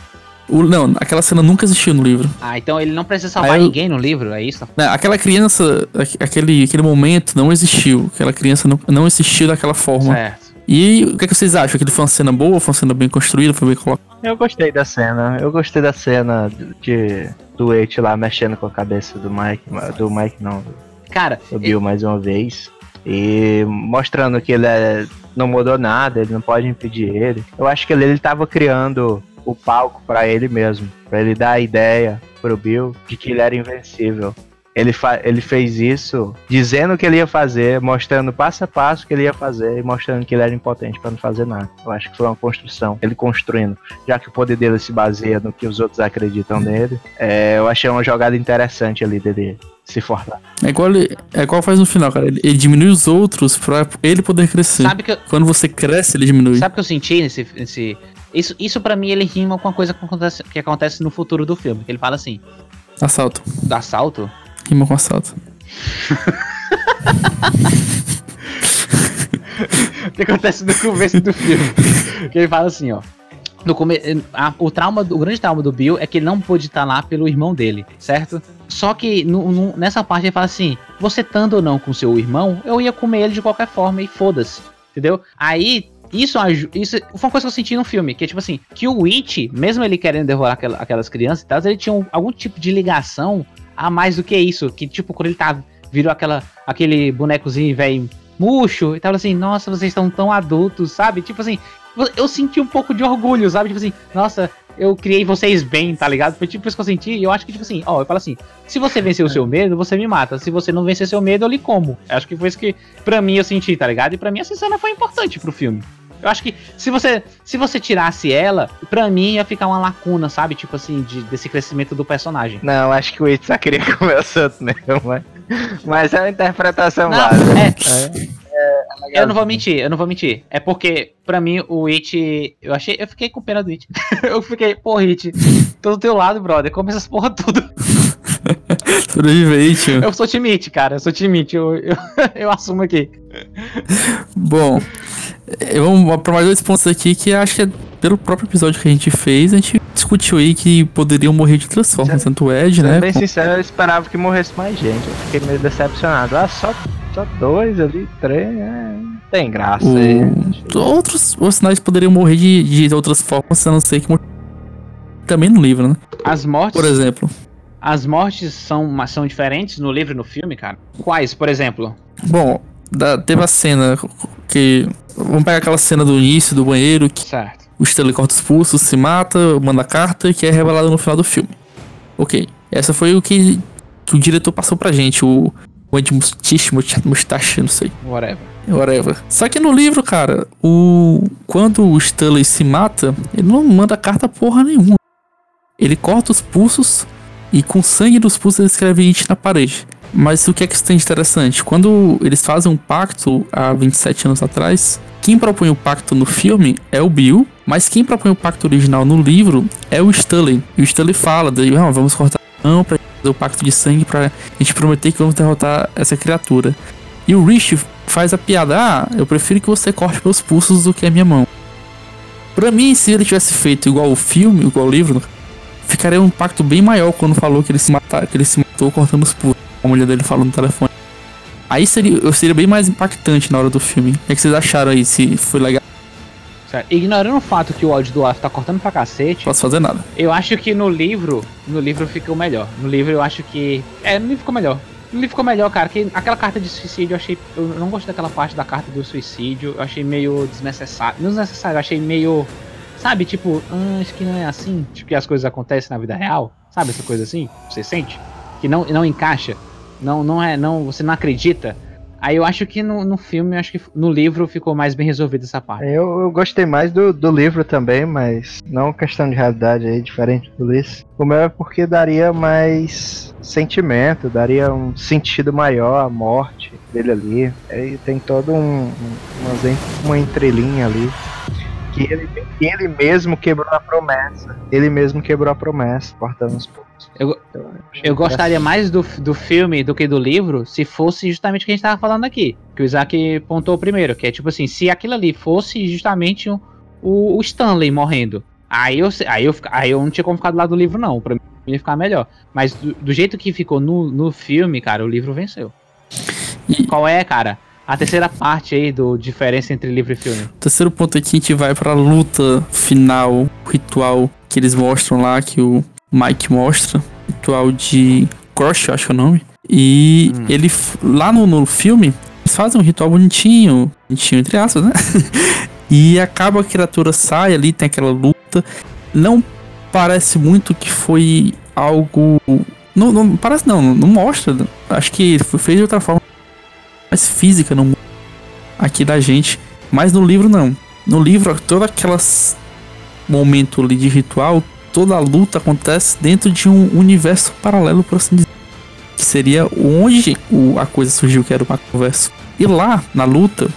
O- não, aquela cena nunca existiu no livro. Ah, então ele não precisa salvar Aí eu- ninguém no livro, é isso? Né, Aquela criança, aque- aquele, aquele momento não existiu. Aquela criança não, não existiu daquela forma. Certo. E o que, é que vocês acham? Aquilo foi uma cena boa? Foi uma cena bem construída? Foi bem colocada? Eu gostei da cena. Eu gostei da cena de do Eight lá mexendo com a cabeça do Mike. Do Mike não, Cara, do Bill mais uma vez. E mostrando que ele é- não mudou nada, ele não pode impedir ele. Eu acho que ele, ele tava criando o palco pra ele mesmo. Pra ele dar a ideia pro Bill de que ele era invencível. Ele, fa- ele fez isso dizendo o que ele ia fazer, mostrando passo a passo o que ele ia fazer e mostrando que ele era impotente pra não fazer nada. Eu acho que foi uma construção, ele construindo. Já que o poder dele se baseia no que os outros acreditam nele, é, eu achei uma jogada interessante ali dele se forçar. É igual, ele, é igual faz no final, cara. Ele, ele diminui os outros pra ele poder crescer. sabe que, eu- Quando você cresce, ele diminui. sabe o que eu senti nesse. nesse isso, isso pra mim ele rima com a coisa que acontece, que acontece no futuro do filme. Ele fala assim: Assalto. assalto. Rima com assalto. O que acontece no começo do filme? que ele fala assim, ó. No come... a- o trauma, o grande trauma do Bill é que ele não pôde estar lá pelo irmão dele, certo? Só que no- no- nessa parte ele fala assim: você estando ou não com seu irmão, eu ia comer ele de qualquer forma e foda-se, entendeu? Aí isso, isso foi uma coisa que eu senti no filme, que é tipo assim, que o Witch, mesmo ele querendo devorar aquela- aquelas crianças e tal, ele tinha um- algum tipo de ligação a mais do que isso, que tipo quando ele tá virou aquela aquele bonecozinho velho murcho e tava assim, nossa, vocês estão tão adultos, sabe? Tipo assim, eu senti um pouco de orgulho, sabe? Tipo assim, nossa, eu criei vocês bem, tá ligado? Foi tipo isso que eu senti. E eu acho que, tipo assim, ó, eu falo assim: se você vencer o seu medo, você me mata. Se você não vencer seu medo, eu lhe como. Eu acho que foi isso que, pra mim, eu senti, tá ligado? E pra mim, essa cena foi importante pro filme. Eu acho que se você se você tirasse ela, pra mim ia ficar uma lacuna, sabe? Tipo assim, de, desse crescimento do personagem. Não, acho que o It só queria comer o santo mesmo, mas, mas é uma interpretação Não, válida. é, Eu não vou mentir, eu não vou mentir. É porque, pra mim, o It. Eu achei. Eu fiquei com pena do It. eu fiquei, porra, It, tô do teu lado, brother. Come essas porra tudo. Sobrevivente. Eu sou time It, cara. Eu sou time It. Eu, eu, eu assumo aqui. Bom, vamos pra mais dois pontos aqui que acho que é pelo próprio episódio que a gente fez, a gente discutiu aí que poderiam morrer de outras formas, tanto o Ed, né? bem com- sincero, eu esperava que morresse mais gente. Eu fiquei meio decepcionado. Ah, só, só dois ali, três. É, tem graça. o- aí. Outros personagens poderiam morrer de, de outras formas, a não ser que também no livro, né? As mortes. Por exemplo. As mortes são, são diferentes no livro e no filme, cara? Quais, por exemplo? Bom, da- teve a cena que. Vamos pegar aquela cena do início do banheiro que Certo. o Stanley corta os pulsos, se mata, manda carta, que é revelada no final do filme. Ok. Essa foi o que, que o diretor passou pra gente, o, Mustache, Mustache, não sei. Whatever. Whatever. Só que no livro, cara, o quando o Stanley se mata, ele não manda carta porra nenhuma. Ele corta os pulsos e com sangue dos pulsos ele escreve it na parede. Mas o que é que tem de interessante? Quando eles fazem um pacto há 27 anos atrás, quem propõe o pacto no filme é o Bill, mas quem propõe o pacto original no livro é o Stanley. E o Stanley fala, de, ah, vamos cortar a mão pra fazer o pacto de sangue pra gente prometer que vamos derrotar essa criatura. E o Rich faz a piada, ah, eu prefiro que você corte meus pulsos do que a minha mão. Pra mim, se ele tivesse feito igual o filme, igual o livro, ficaria um impacto bem maior quando falou que ele se, matar, que ele se matou cortando os pulsos. A mulher dele falou no telefone. Aí seria, seria bem mais impactante na hora do filme. O que, é que vocês acharam aí? Se foi legal? Ignorando o fato que o áudio do Arthur tá cortando pra cacete. Posso fazer nada. Eu acho que no livro. No livro ficou melhor. No livro eu acho que. É, no livro ficou melhor. No livro ficou melhor, cara. Que aquela carta de suicídio eu achei. Eu não gostei daquela parte da carta do suicídio. Eu achei meio desnecessário. Não desnecessário, eu achei meio. Sabe, tipo, ah, acho que não é assim. Tipo, que as coisas acontecem na vida real. Sabe essa coisa assim? Você sente? Que não, não encaixa. Não, não é, não, você não acredita. Aí eu acho que no, no filme, acho que no livro ficou mais bem resolvido essa parte. Eu, eu gostei mais do, do livro também, mas não questão de realidade aí, diferente do Liz. O meu é porque daria mais sentimento, daria um sentido maior à morte dele ali. Aí tem todo um, um uma, uma entrelinha ali que ele, que ele mesmo quebrou a promessa. Ele mesmo quebrou a promessa, cortando os pontos. Eu, eu gostaria mais do, do filme do que do livro se fosse justamente o que a gente tava falando aqui. Que o Isaac pontou primeiro, que é tipo assim, se aquilo ali fosse justamente o, o, o Stanley morrendo. Aí eu, aí, eu, aí eu não tinha como ficar do lado do livro, não. Pra mim ia ficar melhor. Mas do, do jeito que ficou no, no filme, cara, o livro venceu. Qual é, cara? A terceira parte aí do diferença entre livro e filme. O terceiro ponto aqui a gente vai pra luta final, ritual que eles mostram lá, que o Mike mostra. Ritual de Crush, acho que é o nome. E hum. ele, lá no, no filme, eles fazem um ritual bonitinho, bonitinho entre aspas, né? e acaba a criatura sai ali, tem aquela luta. Não parece muito que foi algo. Não, não parece não, não mostra. Acho que foi feito de outra forma mais física no aqui da gente. Mas no livro não. No livro, todo aquelas momento ali de ritual, toda a luta acontece dentro de um universo paralelo, por assim dizer. Que seria onde a coisa surgiu, que era o macroverso. E lá, na luta,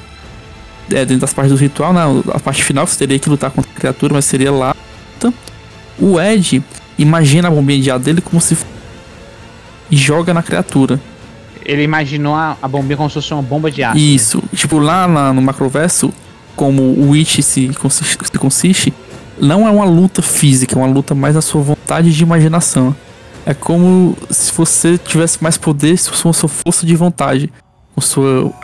é, dentro das partes do ritual, na a parte final você teria que lutar contra a criatura, mas seria lá. O Ed imagina a bombinha de ar dele como se e joga na criatura ele imaginou a, a bombinha como se fosse uma bomba de ácido. Isso. Tipo, lá na, no macroverso, como o Witch se consiste, se consiste, não é uma luta física, é uma luta mais na sua vontade de imaginação. É como se você tivesse mais poder se fosse a sua força de vontade. O seu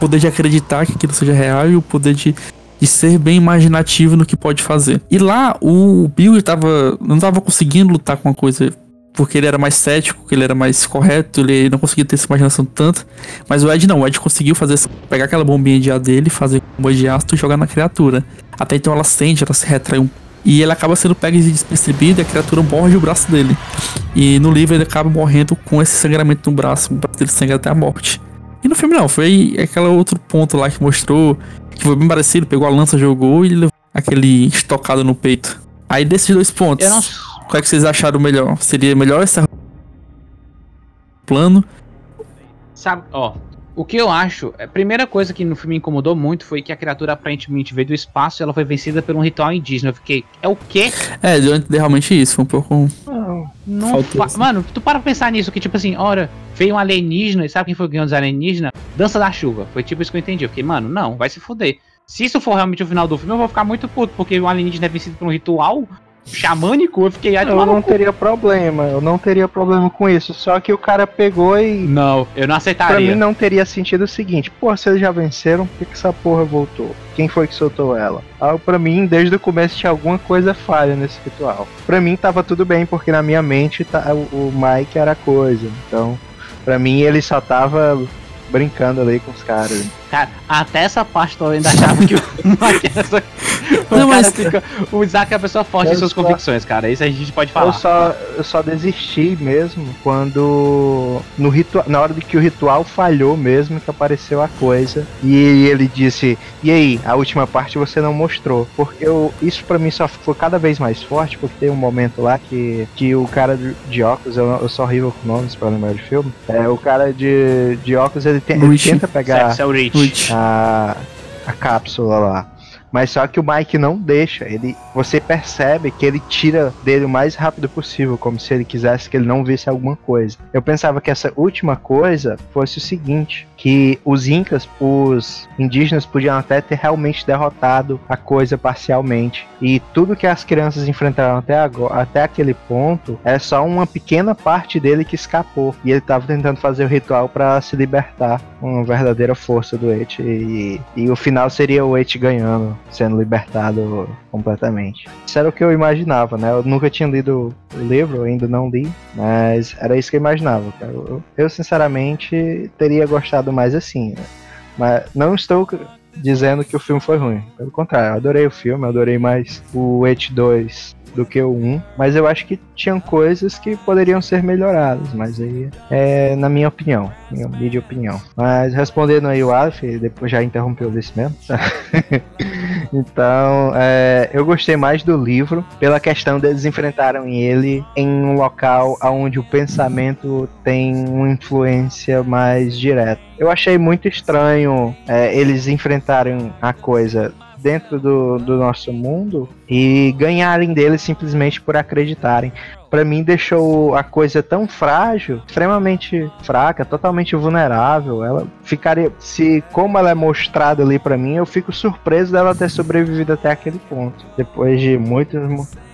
poder de acreditar que aquilo seja real e o poder de, de ser bem imaginativo no que pode fazer. E lá o Bill tava, não estava conseguindo lutar com uma coisa porque ele era mais cético, que ele era mais correto, ele não conseguia ter essa imaginação tanto. Mas o Ed não, o Ed conseguiu fazer pegar aquela bombinha de ar dele, fazer bomba de ácido e jogar na criatura. Até então ela sente, ela se retrai um e ele acaba sendo pego e despercebido e a criatura morde o braço dele. E no livro ele acaba morrendo com esse sangramento no braço, o braço dele sangra até a morte. E no filme não, foi aquele outro ponto lá que mostrou que foi bem parecido, pegou a lança, jogou e levou aquele estocado no peito. Aí desses dois pontos. Eu não qual é que vocês acharam melhor? Seria melhor esse plano? Sabe, ó, o que eu acho, a primeira coisa que no filme me incomodou muito foi que a criatura aparentemente veio do espaço e ela foi vencida por um ritual indígena. Eu fiquei, é o quê? É, realmente isso, foi um pouco. Não, não fa... Mano, tu para pensar nisso, que tipo assim, ora, veio um alienígena, e sabe quem foi o ganhou dos alienígenas? Dança da chuva. Foi tipo isso que eu entendi. Eu fiquei, mano, não, vai se fuder. Se isso for realmente o final do filme, eu vou ficar muito puto, porque o alienígena é vencido por um ritual xamânico, eu fiquei Eu não teria problema, eu não teria problema com isso. Só que o cara pegou e. Não, eu não aceitaria. Pra mim não teria sentido o seguinte: pô, se eles já venceram, por que, que essa porra voltou? Quem foi que soltou ela? Ah, pra mim, desde o começo tinha alguma coisa falha nesse ritual. Pra mim tava tudo bem, porque na minha mente tá, o Mike era coisa. Então, pra mim ele só tava brincando ali com os caras. Cara, até essa parte eu ainda achava que o Mike era só... o, Não, mas- fica- o Isaac é uma pessoa forte Eu em suas só- convicções, cara. Isso a gente pode Eu falar. só, eu só desisti mesmo quando no ritual, na hora de que o ritual falhou mesmo que apareceu a coisa e ele disse: "E aí, a última parte você não mostrou?" Porque eu, isso pra mim só ficou cada vez mais forte porque tem um momento lá que, que o cara de, óculos, eu, eu sou horrível com nomes pra lembrar de filme. É, o cara de, de óculos ele, tem, ele tenta pegar Isso é o Rich. A, a cápsula lá. Mas só que o Mike não deixa. Ele, você percebe que ele tira dele o mais rápido possível, como se ele quisesse que ele não visse alguma coisa. Eu pensava que essa última coisa fosse o seguinte: que os incas, os indígenas podiam até ter realmente derrotado a coisa parcialmente. E tudo que as crianças enfrentaram até agora, até aquele ponto, é só uma pequena parte dele que escapou. E ele estava tentando fazer o ritual para se libertar, uma verdadeira força do Et. E, e o final seria o Et ganhando, sendo libertado completamente. Isso era o que eu imaginava, né? Eu nunca tinha lido o livro, ainda não li, mas era isso que eu imaginava. Eu, eu, sinceramente teria gostado mais assim. né? Mas não estou dizendo que o filme foi ruim. Pelo contrário, eu adorei o filme, eu adorei mais o Et 2 do que o 1, mas eu acho que tinham coisas que poderiam ser melhoradas, mas aí é na minha opinião, minha humilde opinião. Mas respondendo aí o Alf, depois já interrompeu isso mesmo. então, é, eu gostei mais do livro pela questão deles enfrentarem ele em um local onde o pensamento tem uma influência mais direta. Eu achei muito estranho é, eles enfrentarem a coisa dentro do, do nosso mundo e ganharem dele simplesmente por acreditarem. Pra mim deixou a coisa tão frágil, extremamente fraca, totalmente vulnerável. Ela ficaria, se como ela é mostrada ali pra mim, eu fico surpreso dela ter sobrevivido até aquele ponto, depois de muitos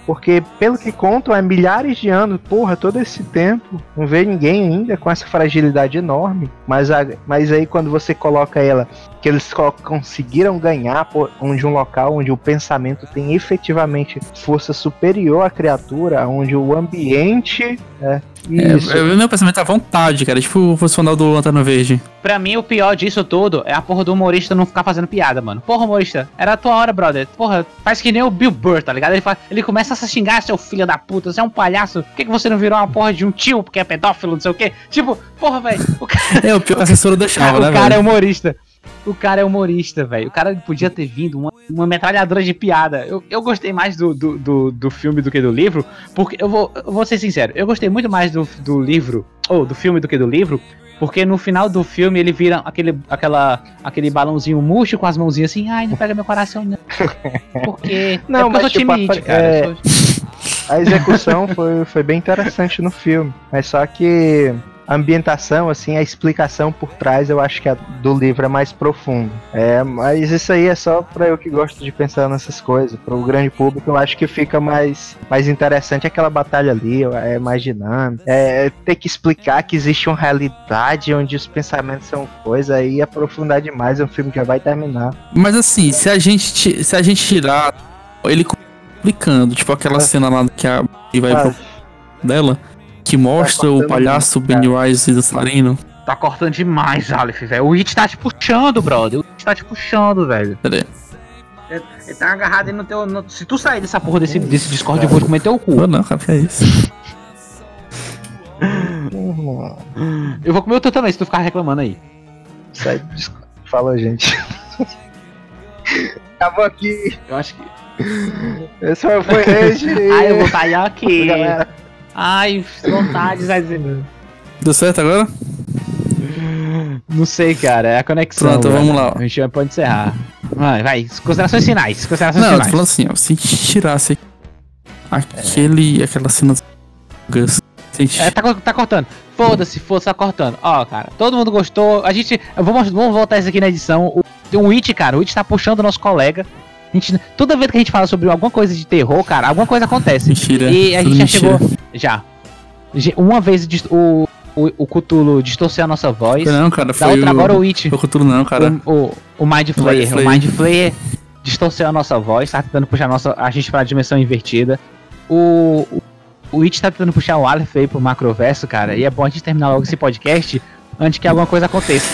porque, pelo que contam, é milhares de anos, porra, todo esse tempo, não vê ninguém ainda com essa fragilidade enorme. Mas, a- mas aí, quando você coloca ela, que eles co- conseguiram ganhar por, de um local onde o pensamento tem efetivamente força superior à criatura, onde o ambiente. É, isso. É, é, meu pensamento à vontade, cara. Tipo o funcional do Lanterna Verde. Pra mim, o pior disso tudo é a porra do humorista não ficar fazendo piada, mano. Porra, humorista, era a tua hora, brother. Porra, faz que nem o Bill Burr, tá ligado? Ele, fala- ele começa a se xingar, seu filho da puta, você é um palhaço. Por que, que você não virou uma porra de um tio porque é pedófilo, não sei o quê? Tipo, porra, velho, o cara, É, o pior que a assessora deixava, né, o cara é humorista. O cara é humorista, velho. O cara podia ter vindo uma, uma metralhadora de piada. Eu, eu gostei mais do, do, do, do filme do que do livro, porque eu vou, eu vou ser sincero, eu gostei muito mais do, do livro, ou do filme do que do livro, porque no final do filme ele vira aquele, aquela, aquele balãozinho murcho com as mãozinhas assim, ai, não pega meu coração, não. Porque. Não, é porque mas, eu sou tipo, a- cara. é- sou- A execução foi, foi bem interessante no filme. Mas só que a ambientação, assim, a explicação por trás, eu acho que a do livro é mais profundo. É, mas isso aí é só pra eu que gosto de pensar nessas coisas. Para o grande público, eu acho que fica mais, mais interessante aquela batalha ali, é mais dinâmica. É ter que explicar que existe uma realidade onde os pensamentos são coisa aí aprofundar demais. É um filme que já vai terminar. Mas assim, se a gente, se a gente tirar ele complicando, tipo aquela Ah. cena lá que a que vai Ah, pro dela, que mostra o cortando palhaço muito. Pennywise dançarino. Tá cortando demais, Aleph, velho. O It tá te puxando, brother. O It tá te puxando, velho. Cadê? Ele tá agarrado aí no teu. no- Se tu sair dessa porra desse, desse Discord, eu vou comer teu cu. Não, não, cara, que é isso? Eu vou comer o teu também, se tu ficar reclamando aí. Sai, desculpa. Fala, gente. Acabou aqui. Eu acho que. Esse foi, foi Rage. Ai, eu vou sair aqui. Galera. Ai, vontade, vai dizer. Deu certo agora? Não sei, cara, é a conexão. Pronto, vamos lá. A gente pode encerrar. Vai, vai, considerações finais. Considerações Não, eu tô finais. falando assim, ó, se a gente tirasse aquele, aquela cena Gus, É, tá, tá cortando. Foda-se, foda-se, tá cortando. Ó, cara, todo mundo gostou. A gente. mostrar- Vamos voltar isso aqui na edição. O, o It, cara, o It tá puxando o nosso colega. A gente, toda vez que a gente fala sobre alguma coisa de terror, cara, alguma coisa acontece. mentira. E a gente já mentira. chegou. Já. Uma vez o, o, o Cthulhu distorceu a nossa voz. Não, cara, Da foi outra, o... agora o It. O Cthulhu não, cara. O, o, o Mind Flayer. O. Mind Flayer distorceu a nossa voz, tá tentando puxar a, nossa, a gente pra dimensão invertida. O, o, o It tá tentando puxar o Aleph aí pro macroverso, cara. E é bom a gente terminar logo esse podcast antes que alguma coisa aconteça.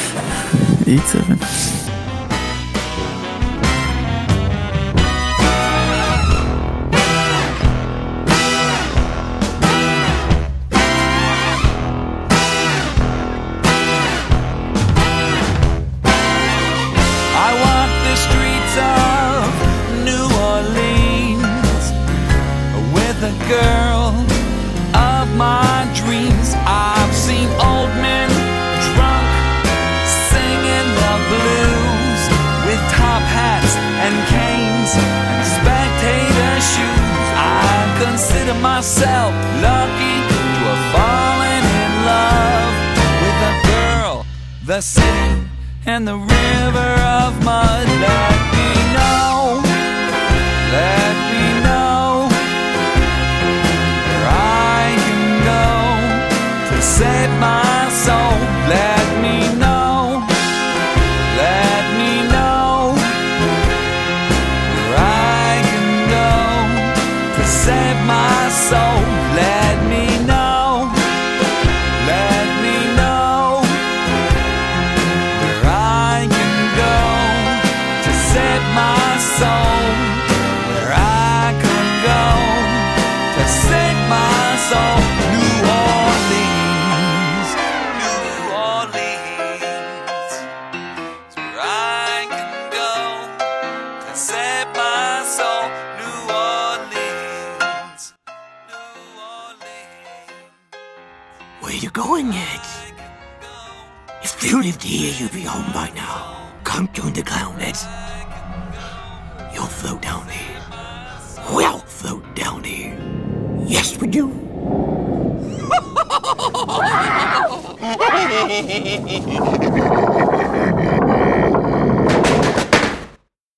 Eita, velho.